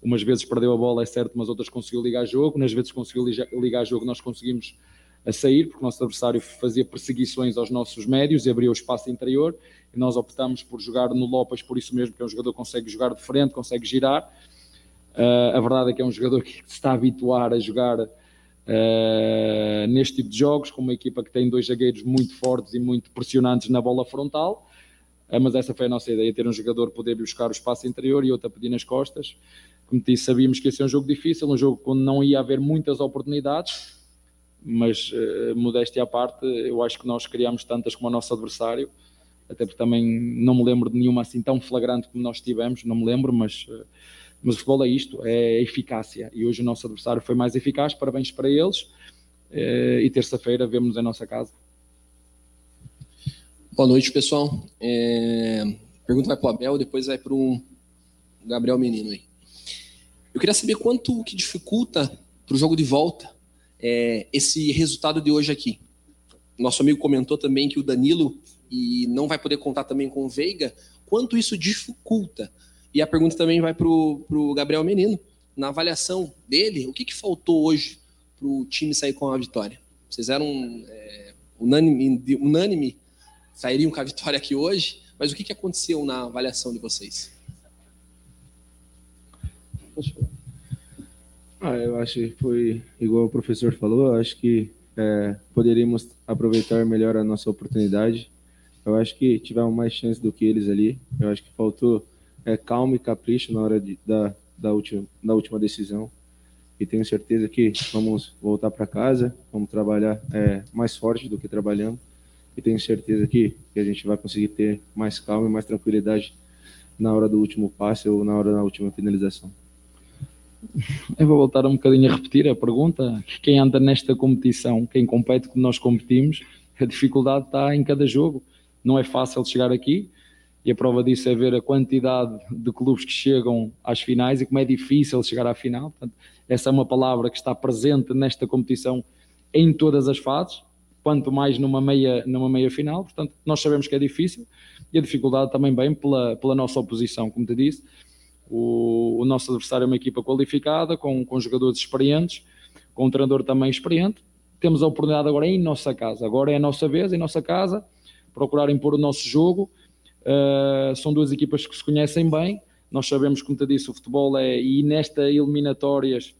umas vezes perdeu a bola, é certo, mas outras conseguiu ligar jogo. Nas vezes conseguiu ligar jogo, nós conseguimos a sair, porque o nosso adversário fazia perseguições aos nossos médios e abria o espaço interior. E nós optamos por jogar no Lopes, por isso mesmo, que é um jogador que consegue jogar de frente, consegue girar. Uh, a verdade é que é um jogador que se está a habituar a jogar uh, neste tipo de jogos, com uma equipa que tem dois zagueiros muito fortes e muito pressionantes na bola frontal. Uh, mas essa foi a nossa ideia: ter um jogador poder buscar o espaço interior e outro a pedir nas costas. Como disse, sabíamos que ia ser um jogo difícil, um jogo onde não ia haver muitas oportunidades, mas uh, modéstia à parte, eu acho que nós criámos tantas como o nosso adversário, até porque também não me lembro de nenhuma assim tão flagrante como nós tivemos, não me lembro, mas, uh, mas o futebol é isto, é eficácia, e hoje o nosso adversário foi mais eficaz, parabéns para eles, uh, e terça-feira vemos em nossa casa. Boa noite, pessoal. É... Pergunta vai para o Abel, depois vai para o Gabriel Menino aí. Eu queria saber quanto que dificulta para o jogo de volta é, esse resultado de hoje aqui. Nosso amigo comentou também que o Danilo e não vai poder contar também com o Veiga. Quanto isso dificulta? E a pergunta também vai para o Gabriel Menino. Na avaliação dele, o que, que faltou hoje para o time sair com a vitória? Vocês eram é, unânime, unânime, sairiam com a vitória aqui hoje, mas o que, que aconteceu na avaliação de vocês? Ah, eu acho que foi igual o professor falou, eu acho que é, poderíamos aproveitar melhor a nossa oportunidade. Eu acho que tivemos mais chance do que eles ali. Eu acho que faltou é, calma e capricho na hora de, da, da, última, da última decisão. E tenho certeza que vamos voltar para casa, vamos trabalhar é, mais forte do que trabalhando. E tenho certeza que, que a gente vai conseguir ter mais calma e mais tranquilidade na hora do último passe ou na hora da última finalização. Eu vou voltar um bocadinho a repetir a pergunta. Quem anda nesta competição, quem compete como nós competimos, a dificuldade está em cada jogo. Não é fácil chegar aqui e a prova disso é ver a quantidade de clubes que chegam às finais e como é difícil chegar à final. Portanto, essa é uma palavra que está presente nesta competição em todas as fases, quanto mais numa meia, numa meia final. Portanto, nós sabemos que é difícil e a dificuldade também vem pela, pela nossa oposição, como te disse o, o, nosso adversário é uma equipa qualificada, com, com jogadores experientes, com um treinador também experiente. Temos a oportunidade agora em nossa casa. Agora é a nossa vez, em nossa casa, procurar impor o nosso jogo. Uh, são duas equipas que se conhecem bem. Nós sabemos, como te disse, o futebol é, e nesta eliminatórias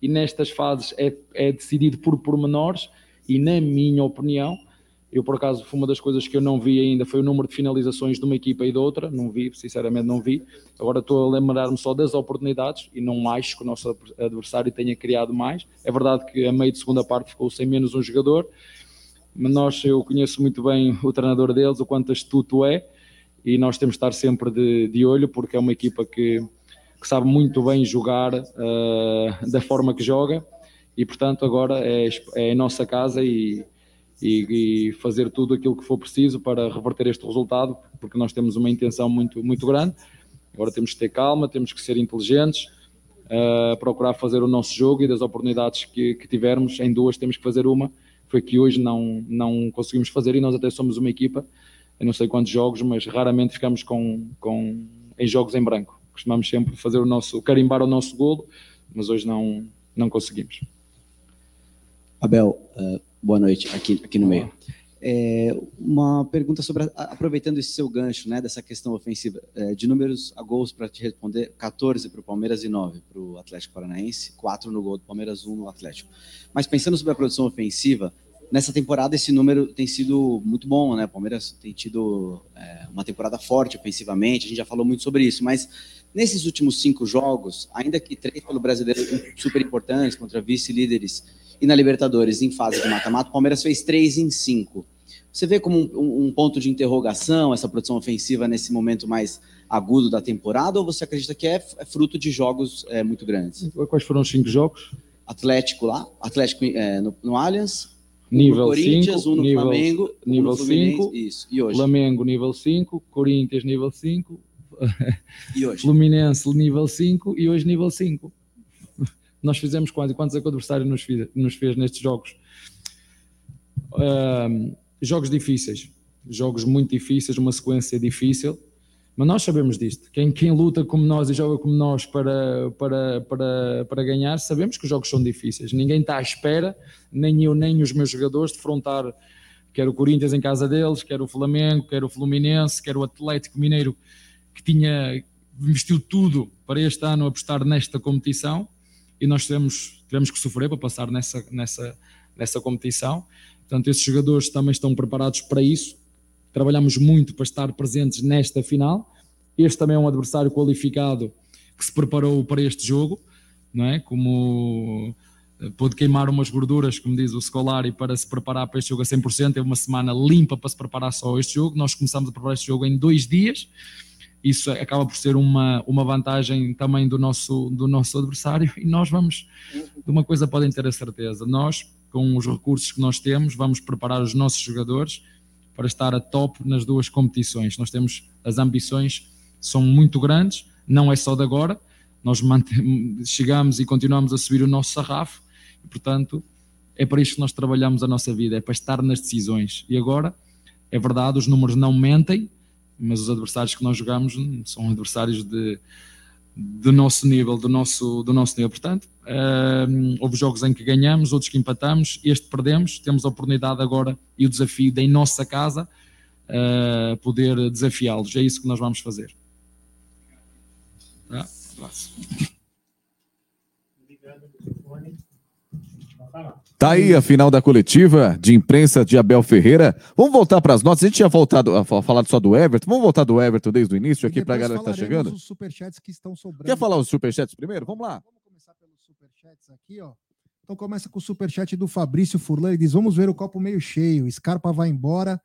e nestas fases é, é decidido por pormenores, e na minha opinião, eu, por acaso, foi uma das coisas que eu não vi ainda, foi o número de finalizações de uma equipa e de outra, não vi, sinceramente não vi. Agora estou a lembrar-me só das oportunidades e não acho que o nosso adversário tenha criado mais. É verdade que a meio de segunda parte ficou sem menos um jogador, mas nós, eu conheço muito bem o treinador deles, o quanto astuto é, e nós temos de estar sempre de, de olho, porque é uma equipa que, que sabe muito bem jogar uh, da forma que joga, e portanto agora é, é a nossa casa e e, e, fazer tudo aquilo que for preciso para reverter este resultado, porque nós temos uma intenção muito, muito grande. Agora temos que ter calma, temos que ser inteligentes, uh, procurar fazer o nosso jogo e das oportunidades que, que, tivermos, em duas temos que fazer uma. Foi que hoje não, não conseguimos fazer e nós até somos uma equipa, eu não sei quantos jogos, mas raramente ficamos com, com, em jogos em branco. Costumamos sempre fazer o nosso, carimbar o nosso golo, mas hoje não, não conseguimos. Abel, uh Boa noite, aqui, aqui no meio. É, uma pergunta sobre, aproveitando esse seu gancho, né, dessa questão ofensiva, é, de números a gols para te responder, 14 para o Palmeiras e 9 para o Atlético Paranaense, 4 no gol do Palmeiras, 1 no Atlético. Mas pensando sobre a produção ofensiva, nessa temporada esse número tem sido muito bom, né, o Palmeiras tem tido é, uma temporada forte ofensivamente, a gente já falou muito sobre isso, mas nesses últimos cinco jogos, ainda que três pelo brasileiro super importantes, contra vice-líderes, e na Libertadores, em fase de mata-mata, o Palmeiras fez 3 em 5. Você vê como um, um, ponto de interrogação essa produção ofensiva nesse momento mais agudo da temporada, ou você acredita que é, é fruto de jogos é, muito grandes? Quais foram os cinco jogos? Atlético lá, Atlético é, no, no Allianz, nível Corinthians, cinco, um no nível, Flamengo, nível um no Fluminense, 5, isso. E hoje? Flamengo nível 5, Corinthians nível 5, e hoje? Fluminense nível 5 e hoje nível 5 nós fizemos quase quantos é que o adversário nos fez, nos fez nestes jogos. Um, jogos difíceis, jogos muito difíceis, uma sequência difícil, mas nós sabemos disto. Quem, quem luta como nós e joga como nós para, para, para, para ganhar, sabemos que os jogos são difíceis. Ninguém está à espera, nem eu, nem os meus jogadores, de frontar quer o Corinthians em casa deles, quer o Flamengo, quer o Fluminense, quer o Atlético Mineiro, que tinha investiu tudo para este ano apostar nesta competição e nós tivemos, tivemos que sofrer para passar nessa, nessa, nessa competição. Portanto, esses jogadores também estão preparados para isso. Trabalhamos muito para estar presentes nesta final. Este também é um adversário qualificado que se preparou para este jogo, não é? Como eh, pôde queimar umas gorduras, como diz o Scolari, para se preparar para este jogo a 100%. Teve uma semana limpa para se preparar só este jogo. Nós começamos a preparar este jogo em dois dias isso acaba por ser uma, uma vantagem também do nosso, do nosso adversário e nós vamos, de uma coisa podem ter a certeza, nós, com os recursos que nós temos, vamos preparar os nossos jogadores para estar a top nas duas competições. Nós temos, as ambições são muito grandes, não é só de agora, nós chegamos e continuamos a subir o nosso sarrafo e, portanto, é para isto que nós trabalhamos a nossa vida, é para estar nas decisões. E agora, é verdade, os números não mentem, mas os adversários que nós jogamos são adversários de, do nosso nível, do nosso, do nosso nível. Portanto, hum, houve jogos em que ganhamos, outros que empatamos, este perdemos, temos a oportunidade agora e o desafio de, em nossa casa, uh, poder desafiá-los. É isso que nós vamos fazer. Tá? Abraço. Tá aí a final da coletiva de imprensa de Abel Ferreira. Vamos voltar para as notas. A gente tinha voltado a fa- falado só do Everton. Vamos voltar do Everton desde o início aqui para a galera que tá Falaremos chegando. os superchats que estão sobrando. Quer falar os superchats primeiro? Vamos lá. superchats aqui, ó. Então começa com o superchat do Fabrício Furlan. Ele diz: Vamos ver o copo meio cheio. Scarpa vai embora,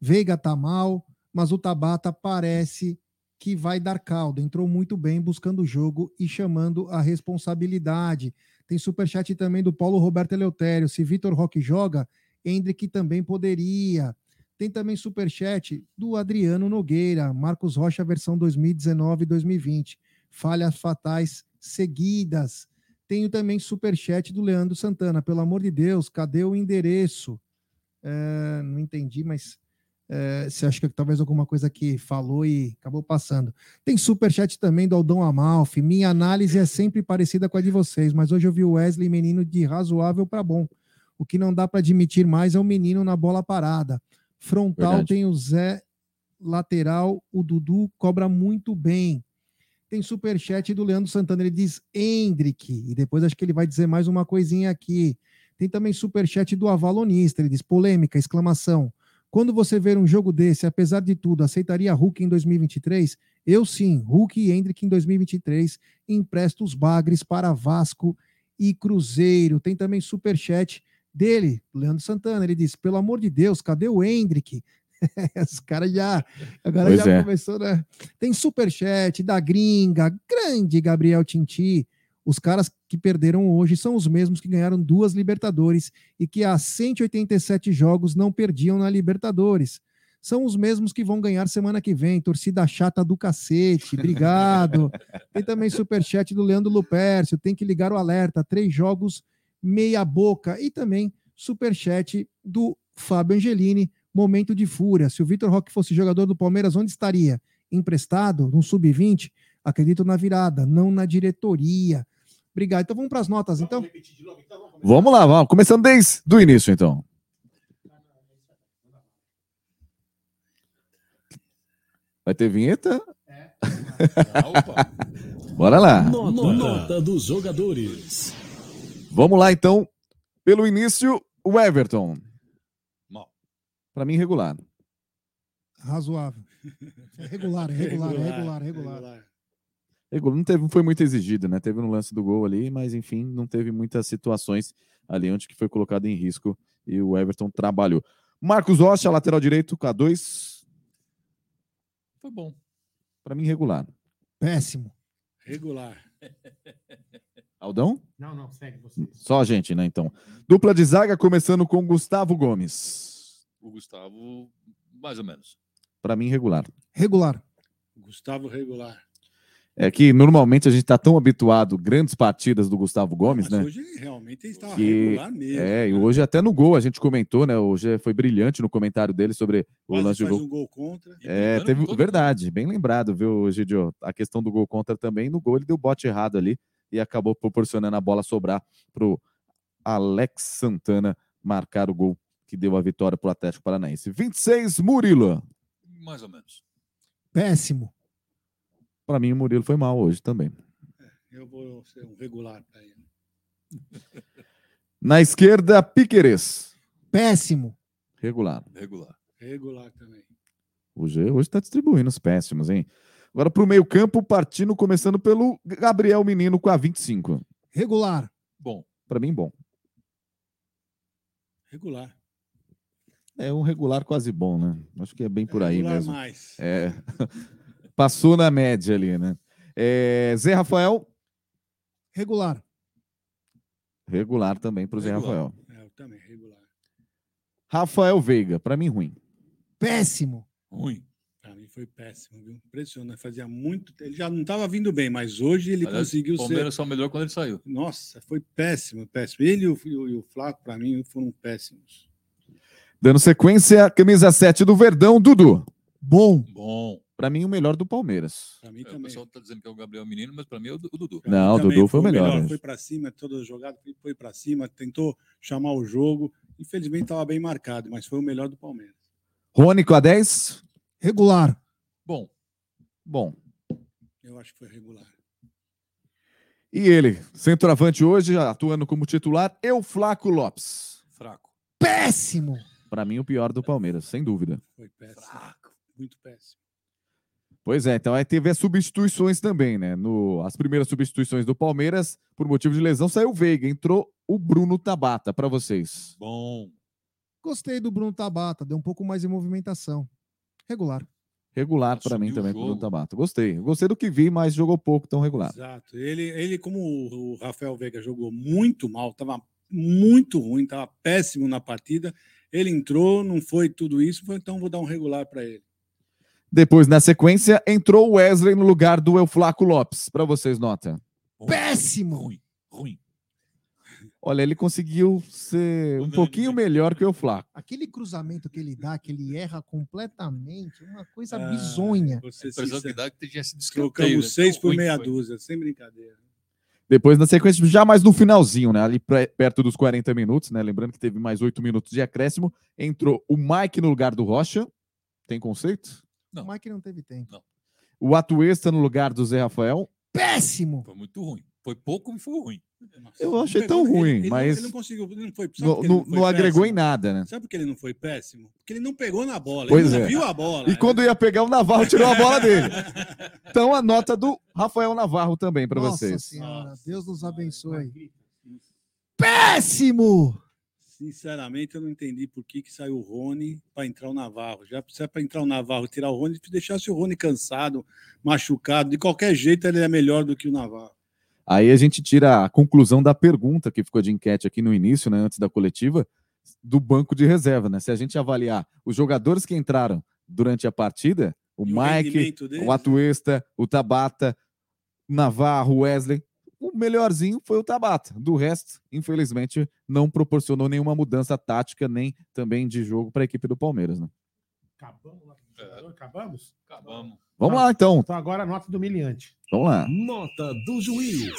Veiga tá mal, mas o Tabata parece que vai dar caldo. Entrou muito bem buscando o jogo e chamando a responsabilidade. Tem superchat também do Paulo Roberto Eleutério. Se Vitor Roque joga, Hendrick também poderia. Tem também superchat do Adriano Nogueira, Marcos Rocha, versão 2019-2020. Falhas fatais seguidas. Tenho também superchat do Leandro Santana. Pelo amor de Deus, cadê o endereço? É, não entendi, mas é, você acha que talvez alguma coisa que falou e acabou passando. Tem superchat também do Aldão Amalfi. Minha análise é sempre parecida com a de vocês, mas hoje eu vi o Wesley menino de razoável para bom. O que não dá para admitir mais é o menino na bola parada. Frontal Verdade. tem o Zé, lateral, o Dudu cobra muito bem. Tem superchat do Leandro Santana, ele diz Hendrick, e depois acho que ele vai dizer mais uma coisinha aqui. Tem também superchat do Avalonista, ele diz polêmica, exclamação. Quando você ver um jogo desse, apesar de tudo, aceitaria Hulk em 2023? Eu sim, Hulk e Hendrick em 2023, empresto os bagres para Vasco e Cruzeiro. Tem também superchat dele, Leandro Santana, ele diz, pelo amor de Deus, cadê o Hendrick? Os caras já, agora Pois já é. começou, né? Tem superchat da gringa, grande Gabriel Tinti. Os caras que perderam hoje são os mesmos que ganharam duas Libertadores e que há 187 jogos não perdiam na Libertadores. São os mesmos que vão ganhar semana que vem. Torcida chata do cacete. Obrigado. Tem também superchat do Leandro Lupercio. Tem que ligar o alerta. Três jogos, meia boca. E também superchat do Fábio Angelini. Momento de fúria. Se o Vitor Roque fosse jogador do Palmeiras, onde estaria? Emprestado? No sub-20? Acredito na virada, não na diretoria. Obrigado. Então vamos para as notas, então? Vamos lá, vamos. Começando desde o início, então. Vai ter vinheta? Bora lá. Nota, nota dos jogadores. Vamos lá, então. Pelo início, o Everton. Mal. Para mim, regular. Razoável. É regular, é regular, é regular, é regular. Regular. Não, teve, não foi muito exigido, né? Teve no lance do gol ali, mas enfim, não teve muitas situações ali onde que foi colocado em risco e o Everton trabalhou. Marcos Rocha, lateral direito, K2. Foi bom. Para mim, regular. Péssimo. Regular. Aldão? Não, não, segue você. Só a gente, né? Então. Dupla de zaga, começando com Gustavo Gomes. O Gustavo, mais ou menos. Para mim, regular. Regular. Gustavo regular. É que normalmente a gente está tão habituado, grandes partidas do Gustavo Gomes, Mas né? hoje realmente ele estava que regular mesmo. é, e hoje até no gol a gente comentou, né? Hoje foi brilhante no comentário dele sobre o Quase lance de faz gol. um gol contra. É, teve verdade, bem lembrado, viu, Gidio? A questão do gol contra também, no gol ele deu bote errado ali e acabou proporcionando a bola sobrar pro Alex Santana marcar o gol que deu a vitória pro Atlético Paranaense. 26 Murilo. Mais ou menos. Péssimo. Para mim o Murilo foi mal hoje também. Eu vou ser um regular para ele. Na esquerda, Piqueires. Péssimo. Regular. Regular. Regular também. O G hoje está distribuindo os péssimos, hein? Agora para o meio-campo, partindo começando pelo Gabriel Menino com a 25. Regular. Bom. Para mim, bom. Regular. É um regular quase bom, né? Acho que é bem por aí regular mesmo. mais. É. Passou na média ali, né? É, Zé Rafael, Regular. regular também para o Zé. Rafael. É, eu também, regular. Rafael Veiga, para mim ruim. Péssimo. Ruim. Para mim foi péssimo, viu? Impressionante. Fazia muito tempo. Ele já não estava vindo bem, mas hoje ele Aliás, conseguiu o Palmeiras ser. só melhor quando ele saiu. Nossa, foi péssimo, péssimo. Ele e o, e o- e o Flaco, para mim, foram péssimos. Dando sequência, camisa 7 do Verdão, Dudu. Bom. Bom. Pra mim, o melhor do Palmeiras. Para mim É, o também. pessoal tá dizendo que é o Gabriel Menino, mas para mim é o, Du- o Dudu. Pra Não, o Dudu foi o melhor, né? Foi para cima, toda jogada, foi- foi para cima, tentou chamar o jogo. Infelizmente estava bem marcado, mas foi o melhor do Palmeiras. Rony com a 10. Regular. Bom. Bom. Eu acho que foi regular. E ele, centroavante hoje, atuando como titular, Euflaco Lopes. Fraco. Péssimo. Pra mim, o pior do Palmeiras, sem dúvida. Foi péssimo. Muito péssimo. Pois é, então aí teve as substituições também, né? No, as primeiras substituições do Palmeiras, por motivo de lesão, saiu o Veiga, entrou o Bruno Tabata para vocês. Bom. Gostei do Bruno Tabata, deu um pouco mais de movimentação. Regular. Regular para mim também, Bruno. Tabata. Gostei. Gostei do que vi, mas jogou pouco, tão regular. Exato. Ele, ele como o o Rafael Veiga jogou muito mal, estava muito ruim, estava péssimo na partida. Ele entrou, não foi tudo isso, foi, então vou dar um regular para ele. Depois, na sequência, entrou o Wesley no lugar do Euflaco Lopes. Para vocês, nota. Péssimo. Ruim. Ruim. Olha, ele conseguiu ser um pouquinho melhor que o Euflaco. Aquele cruzamento que ele dá, que ele erra completamente, uma coisa Ah, bizonha. ser A impressão que dá que tinha sido escanteio, Trocamos né? seis por meia foi. dúzia, sem brincadeira. Depois, na sequência, já mais no finalzinho, né? Ali perto dos 40 minutos, né? Lembrando que teve mais 8 minutos de acréscimo. Entrou o Mike no lugar do Rocha. Tem conceito? O Mike não teve tempo. O Atuesta no lugar do Zé Rafael. Péssimo! Foi muito ruim. Foi pouco e foi ruim. Eu achei tão Ele- ruim, ele, não- mas Ele não conseguiu, ele não foi. sabe não, não- foi não agregou em nada, né? Sabe por que ele não foi péssimo? Porque ele não pegou na bola. Pois ele não é. viu a bola. E quando ia pegar o Navarro, tirou a bola dele. Então, a nota do Rafael Navarro também para Nossa vocês. Senhora, Deus nos abençoe. Péssimo! Sinceramente, eu não entendi por que, que saiu o Rony para entrar o Navarro. Já se é para entrar o Navarro e tirar o Rony, deixasse o Rony cansado, machucado. De qualquer jeito, ele é melhor do que o Navarro. Aí a gente tira a conclusão da pergunta que ficou de enquete aqui no início, né, antes da coletiva, do banco de reserva, né? Se a gente avaliar os jogadores que entraram durante a partida, o E o Mike, deles, o Atuesta, o Tabata, o Navarro, o Wesley, o melhorzinho foi o Tabata. Do resto, infelizmente, não proporcionou nenhuma mudança tática nem também de jogo para a equipe do Palmeiras, né? Acabamos? lá com o jogador? Acabamos? Acabamos. Vamos lá, então. Então agora a nota do humilhante. Vamos lá. Nota do juiz.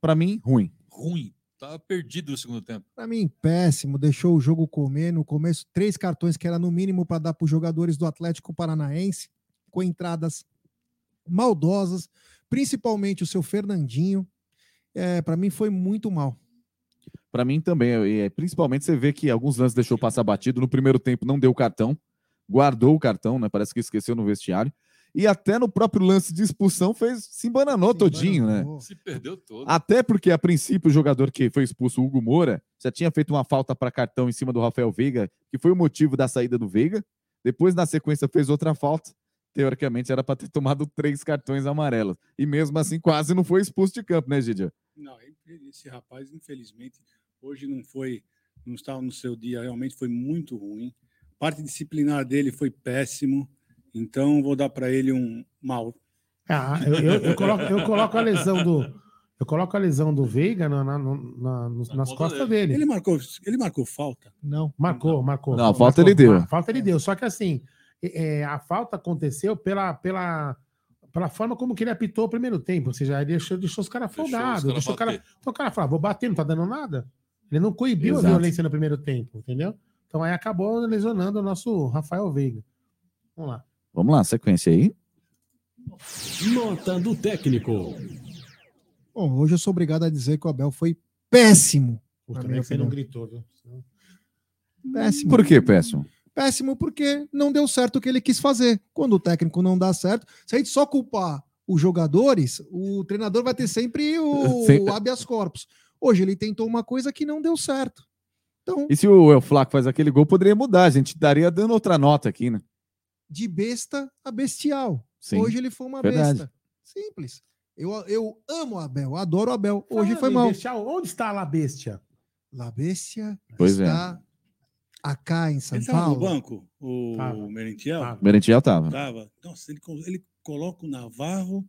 Para mim, ruim. Ruim. Tava perdido no segundo tempo. Pra mim, péssimo. Deixou o jogo comer. No começo, três cartões que era no mínimo para dar para os jogadores do Atlético Paranaense, com entradas maldosas, principalmente o seu Fernandinho. É, para mim foi muito mal. Para mim também, e é, principalmente você vê que alguns lances deixou passar batido. No primeiro tempo não deu cartão, guardou o cartão, né? Parece que esqueceu no vestiário. E até no próprio lance de expulsão fez se embananou todinho, né? Se perdeu todo. Até porque, a princípio, o jogador que foi expulso, o Hugo Moura, já tinha feito uma falta para cartão em cima do Rafael Veiga, que foi o motivo da saída do Veiga. Depois, na sequência, fez outra falta. Teoricamente, era para ter tomado três cartões amarelos. E mesmo assim, quase não foi expulso de campo, né, Gidia? Não, esse rapaz, infelizmente, hoje não foi, não estava no seu dia, realmente foi muito ruim. Parte disciplinar dele foi péssimo, então vou dar para ele um mal. Ah, eu, eu- eu coloco, eu coloco a lesão do. Eu coloco a lesão do Veiga na, na- na- nas costas dele. Ele marcou, ele marcou falta? Não. Marcou, marcou. Não, a falta ele deu. A falta ele deu. Só que assim, é, é, a falta aconteceu pela, pela, pela forma como que ele apitou o primeiro tempo. Ou seja, ele deixou, deixou os caras Deixou os folgados. caras Deixou o cara. Então o cara falou, vou bater, não tá dando nada. Ele não coibiu Exato. a violência no primeiro tempo, entendeu? Então aí acabou lesionando o nosso Rafael Veiga. Vamos lá. Vamos lá, sequência aí. Nota do técnico. Bom, hoje eu sou obrigado a dizer que o Abel foi péssimo. Puta, você não gritou, viu? Péssimo. Por que péssimo? Péssimo porque não deu certo o que ele quis fazer. Quando o técnico não dá certo, se a gente só culpar os jogadores, o treinador vai ter sempre o, o habeas corpus. Hoje ele tentou uma coisa que não deu certo. Então, E se o El Flaco faz aquele gol, poderia mudar. A gente daria dando outra nota aqui, né? de besta a bestial. Sim, Hoje ele foi uma verdade. besta. Simples. Eu, eu amo o Abel, adoro o Abel. Hoje Falando foi mal. bestial, onde está a La Bestia? La Bestia Pois é. Está AK em São Ele estava no Paulo? banco, o Tava. Merentiel? Merentiel tava. Tava. Nossa, ele, ele coloca o Navarro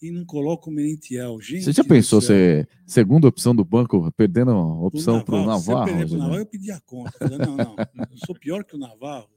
e não coloca o Merentiel. Gente Você já pensou ser segunda opção do banco, perdendo a opção para o se eu Navarro? pro? Navarro, eu pedi a conta. Falei, não, não, eu sou pior que o Navarro.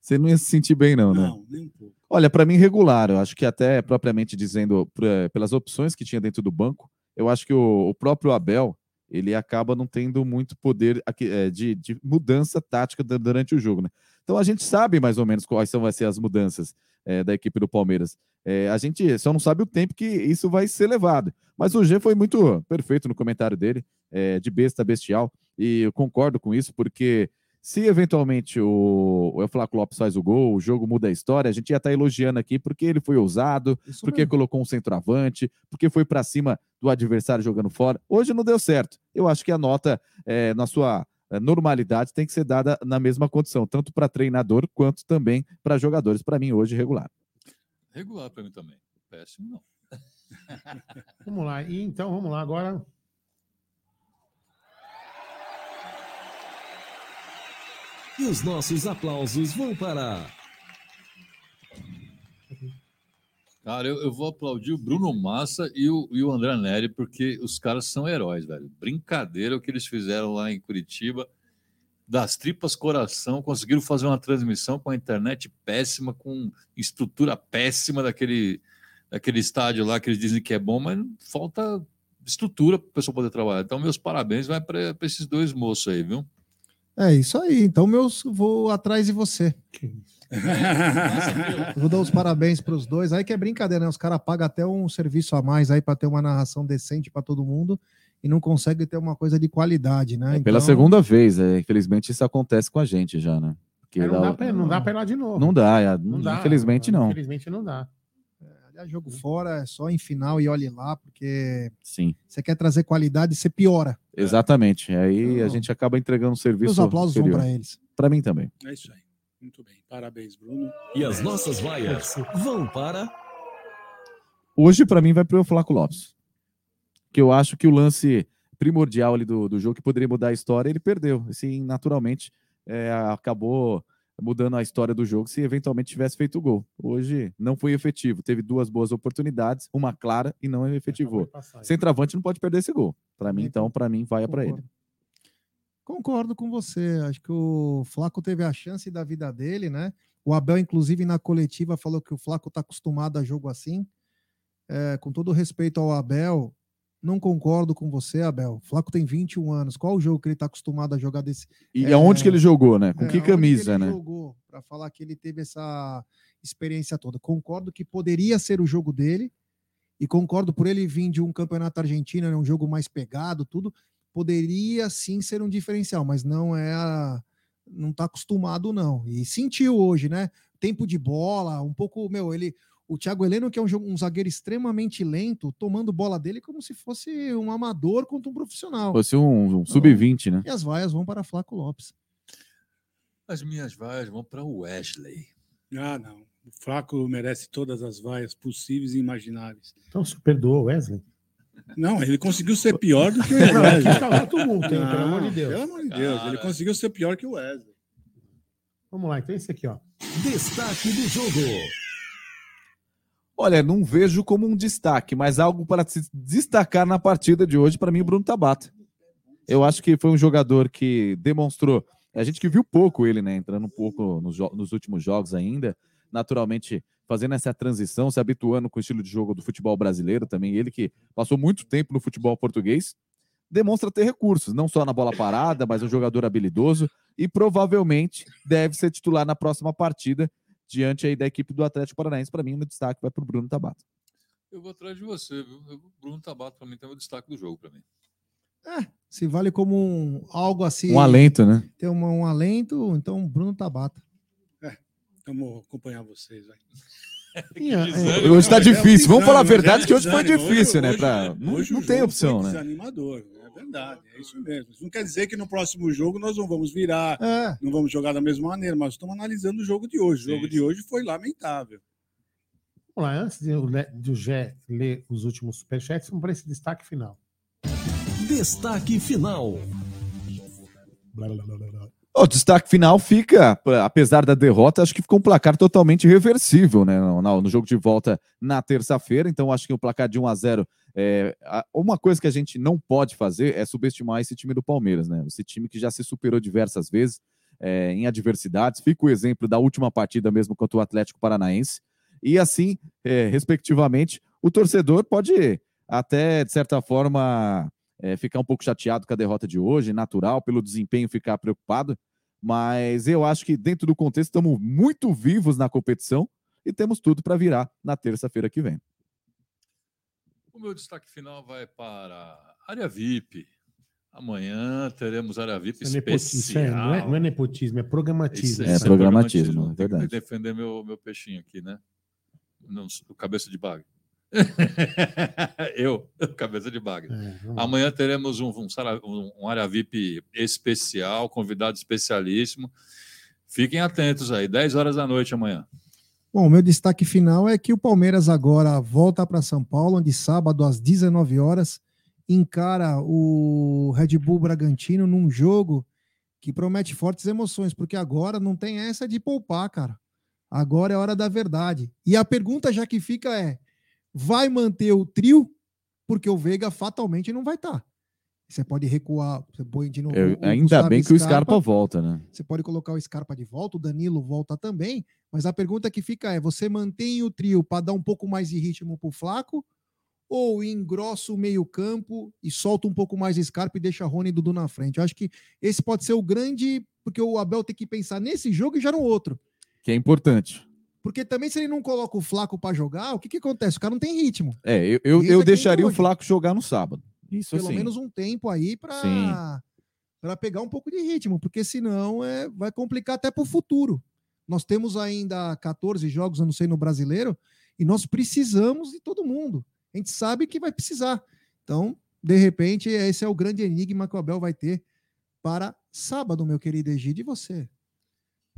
Você não ia se sentir bem, não, né? Não, nem um pouco. Olha, para mim, regular. Eu acho que até propriamente dizendo, pra- pelas opções que tinha dentro do banco, eu acho que o, o próprio Abel ele acaba não tendo muito poder é, de, de mudança tática du- durante o jogo, né? Então a gente sabe mais ou menos quais são vai ser as mudanças é, da equipe do Palmeiras. É, a gente só não sabe o tempo que isso vai ser levado. Mas o G foi muito perfeito no comentário dele, é, de besta bestial, e eu concordo com isso, porque se eventualmente o, o Flávio Lopes faz o gol, o jogo muda a história, a gente ia estar elogiando aqui porque ele foi ousado, porque mesmo. colocou um centroavante, porque foi para cima do adversário jogando fora. Hoje não deu certo. Eu acho que a nota, eh, na sua eh, normalidade, tem que ser dada na mesma condição, tanto para treinador quanto também para jogadores. Para mim, hoje, regular. Regular para mim também. Péssimo, não. Vamos lá. E então, vamos lá agora. E os nossos aplausos vão para. Cara, eu, eu vou aplaudir o Bruno Massa e o, e o André Neri, porque os caras são heróis, velho. Brincadeira o que eles fizeram lá em Curitiba. Das tripas coração, conseguiram fazer uma transmissão com a internet péssima, com estrutura péssima daquele, daquele estádio lá que eles dizem que é bom, mas falta estrutura para o pessoal poder trabalhar. Então, meus parabéns vai para esses dois moços aí, viu? É isso aí. Então, meus, vou atrás de você. vou dar os parabéns para os dois. Aí que é brincadeira, né? Os caras pagam até um serviço a mais aí para ter uma narração decente para todo mundo e não conseguem ter uma coisa de qualidade, né? É Pela Então, segunda vez, é, infelizmente isso acontece com a gente já, né? Porque É, não, dá- dá pra, não dá pra ir lá de novo. Não dá, é, Não dá, infelizmente não. Infelizmente não dá. Aliás, jogo fora é só em final e olhe lá, porque Sim, você quer trazer qualidade, você piora. exatamente. Aí a gente acaba entregando um serviço. Os aplausos vão inferior. para eles. Para mim também. É isso aí. Muito bem. Parabéns, Bruno. E as nossas vaias vão para. Hoje, para mim, vai para o Flaco Lopes. Que eu acho que o lance primordial ali do, do jogo, que poderia mudar a história, ele perdeu. Assim, naturalmente, é, acabou mudando a história do jogo se eventualmente tivesse feito o gol. Hoje não foi efetivo. Teve duas boas oportunidades, uma clara e não efetivou. Centroavante não pode perder esse gol. Para mim, então, para mim, vai para ele. Concordo com você. Acho que o Flaco teve a chance da vida dele, né? O Abel, inclusive, na coletiva, falou que o Flaco está acostumado a jogo assim. É, com todo respeito ao Abel, não concordo com você, Abel. O Flaco tem 21 anos. Qual o jogo que ele está acostumado a jogar desse? E aonde que ele jogou, né? Com é, que camisa, ele né? jogou para falar que ele teve essa experiência toda. Concordo que poderia ser o jogo dele e concordo por ele vir de um campeonato argentino, né, um jogo mais pegado, tudo poderia sim ser um diferencial, mas não é a, não tá acostumado não. E sentiu hoje, né? Tempo de bola, um pouco, meu, ele o Thiago Heleno, que é um, um zagueiro extremamente lento, tomando bola dele como se fosse um amador contra um profissional. Fosse um, um sub-20, né? E as vaias vão para Flaco Lopes. As minhas vaias vão para o Wesley. Ah, não. O Flaco merece todas as vaias possíveis e imagináveis. Então se perdoa, Wesley. Não, ele conseguiu ser pior do que o Wesley. tá todo mundo, tem, pelo amor de Deus. Pelo amor de Deus, ele conseguiu ser pior que o Wesley. Vamos lá, então esse aqui, ó. Destaque do jogo. Olha, não vejo como um destaque, mas algo para se destacar na partida de hoje, para mim, o Bruno Tabata. Eu acho que foi um jogador que demonstrou. A gente que viu pouco ele, né? Entrando um pouco nos, nos últimos jogos ainda, naturalmente fazendo essa transição, se habituando com o estilo de jogo do futebol brasileiro também. Ele que passou muito tempo no futebol português, demonstra ter recursos, não só na bola parada, mas um jogador habilidoso e provavelmente deve ser titular na próxima partida diante aí da equipe do Atlético Paranaense. Para mim, o destaque vai para o Bruno Tabata. Eu vou atrás de você, viu? O Bruno Tabato, para mim, tem o destaque do jogo para mim. Se vale como um algo assim. Um alento, né? Tem uma- um alento, então Bruno Tabata. Vamos acompanhar vocês, vai. É, Hoje tá difícil. Vamos falar a verdade que hoje foi difícil, né? Hoje- Pra... Não, hoje não tem opção, né? Desanimador, é verdade, é isso mesmo. Isso não quer dizer que no próximo jogo nós não vamos virar, É. não vamos jogar da mesma maneira, mas estamos analisando o jogo de hoje. O jogo de hoje foi lamentável. Vamos lá, antes de, o Le- de o Gé ler os últimos superchats, vamos para esse destaque final. Destaque final. O destaque final fica, apesar da derrota, acho que ficou um placar totalmente reversível, né? No, no- jogo de volta na terça-feira. Então, acho que o placar de 1 a 0 é, uma coisa que a gente não pode fazer é subestimar esse time do Palmeiras, né? Esse time que já se superou diversas vezes é, em adversidades. Fica o exemplo da última partida mesmo contra o Atlético Paranaense. E assim, é, respectivamente, o torcedor pode até, de certa forma, é, ficar um pouco chateado com a derrota de hoje, natural, pelo desempenho ficar preocupado. Mas eu acho que, dentro do contexto, estamos muito vivos na competição e temos tudo para virar na terça-feira que vem. O meu destaque final vai para a área VIP. Amanhã teremos área VIP Isso é isso é- especial. não, é, não é nepotismo, é programatismo. Isso É isso programatismo, Tem que verdade. defender meu, meu peixinho aqui, né? Não, o cabeça de bagre. Eu, cabeça de bagre. É. Amanhã teremos um, um, um, área VIP especial, convidado especialíssimo. Fiquem atentos aí, 10 horas da noite amanhã. Bom, o meu destaque final é que o Palmeiras agora volta para São Paulo, onde sábado às 19 horas encara o Red Bull Bragantino num jogo que promete fortes emoções, porque agora não tem essa de poupar, cara. Agora é hora da verdade. E a pergunta já que fica é: vai manter o trio? Porque o Veiga fatalmente não vai estar. Você pode recuar, você põe de novo. Eu- o ainda Gustavo bem que o Scarpa volta, né? você pode colocar o Scarpa de volta, o Danilo volta também, mas a pergunta que fica é: você mantém o trio para dar um pouco mais de ritmo pro Flaco? Ou engrossa o meio-campo e solta um pouco mais de Scarpa e deixa Rony e Dudu na frente? Eu acho que esse pode ser o grande. Porque o Abel tem que pensar nesse jogo e já no outro. Que é importante. Porque também, se ele não coloca o Flaco para jogar, o que, que acontece? O cara não tem ritmo. É, eu, eu, eu deixaria o. Flaco jogar no sábado. Isso Pelo assim. menos um tempo aí para para pegar um pouco de ritmo, porque senão é, vai complicar até para o futuro. Nós temos ainda 14 jogos, eu não sei, no brasileiro, e nós precisamos de todo mundo. A gente sabe que vai precisar. Então, de repente, esse é o grande enigma que o Abel vai ter para sábado, meu querido Egide, e você?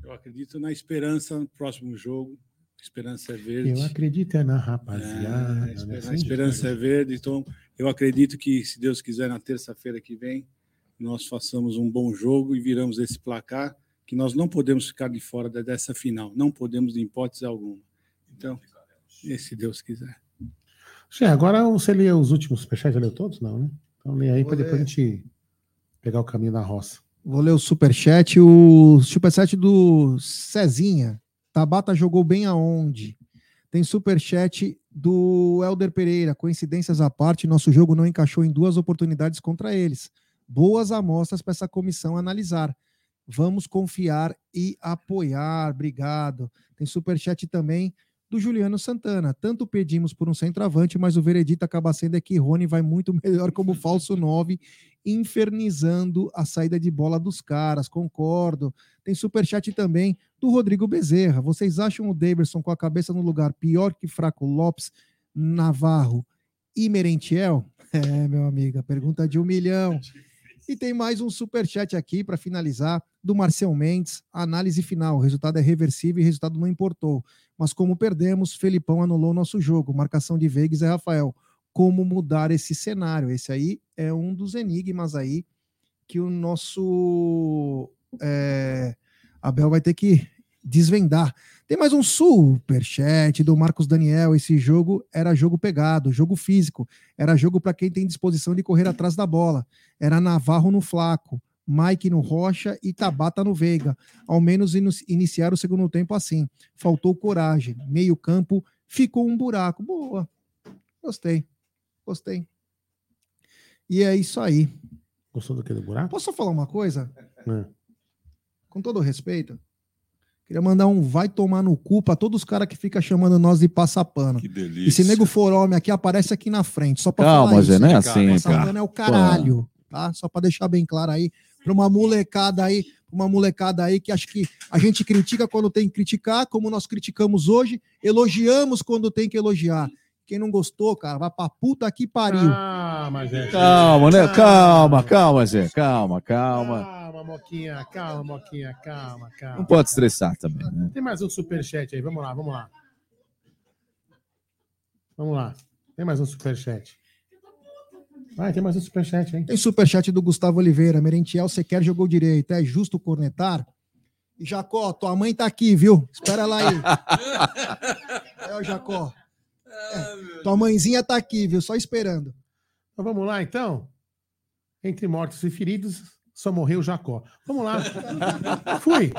Eu acredito na esperança no próximo jogo. Esperança é verde. Eu acredito é na É, rapaziada. a né? esper- a esperança é verde, então eu acredito que, se Deus quiser, na terça-feira que vem, nós façamos um bom jogo e viramos esse placar, que nós não podemos ficar de fora de- dessa final, não podemos de hipótese alguma. Então, se Deus quiser. Che, agora você lê os últimos superchats, já leu todos? Não, né? Então lê aí para depois a gente pegar o caminho da roça. Vou ler o superchat. O superchat do Cezinha. Tabata jogou bem aonde? Tem superchat do Helder Pereira. Coincidências à parte, nosso jogo não encaixou em duas oportunidades contra eles. Boas amostras para essa comissão analisar. Vamos confiar e apoiar. Obrigado. Tem superchat também do Juliano Santana. Tanto pedimos por um centroavante, mas o veredito acaba sendo é que Rony vai muito melhor como falso 9, infernizando a saída de bola dos caras. Concordo. Tem superchat também do Rodrigo Bezerra. Vocês acham o Daverson com a cabeça no lugar pior que Fraco Lopes, Navarro e Merentiel? É, meu amigo, a pergunta de um milhão. E tem mais um superchat aqui para finalizar, do Marcel Mendes. Análise final: o resultado é reversível e resultado não importou. Mas como perdemos, Felipão anulou nosso jogo. Marcação de Veiga e Zé Rafael. Como mudar esse cenário? Esse aí é um dos enigmas aí que o nosso é, Abel vai ter que desvendar. Tem mais um superchat do Marcos Daniel. Esse jogo era jogo pegado, jogo físico. Era jogo para quem tem disposição de correr atrás da bola. Era Navarro no Flaco, Mike no Rocha e Tabata no Veiga. Ao menos iniciar o segundo tempo assim. Faltou coragem. Meio campo ficou um buraco. Boa. Gostei. Gostei. E é isso aí. Gostou do que do buraco? Posso falar uma coisa? É. Com todo respeito. Queria mandar um vai tomar no cu pra todos os caras que ficam chamando nós de passapano. Que delícia. E se nego for homem aqui, aparece aqui na frente. Só pra Calma, falar isso. não é assim, Passapano cara. é o caralho, tá? Só pra deixar bem claro aí. Pra uma molecada aí, pra uma molecada aí que acho que a gente critica quando tem que criticar, como nós criticamos hoje, elogiamos quando tem que elogiar. Quem não gostou, cara, vai pra puta que pariu. Ah, mas é. Calma, né? Calma, calma, Zé. Calma, calma. Calma, Moquinha, calma, Moquinha, calma, calma. Não pode estressar também, né? Tem mais um superchat aí, vamos lá, vamos lá. Vamos lá. Tem mais um superchat. Vai, tem mais um superchat, hein? Tem superchat do Gustavo Oliveira. Merentiel, você quer jogou direito. É justo cornetar? E Jacó, tua mãe tá aqui, viu? Espera lá aí. é, o Jacó. É, tua mãezinha tá aqui, viu? Só esperando. Então vamos lá, então. Entre mortos e feridos, só morreu Jacó. Vamos lá. Fui.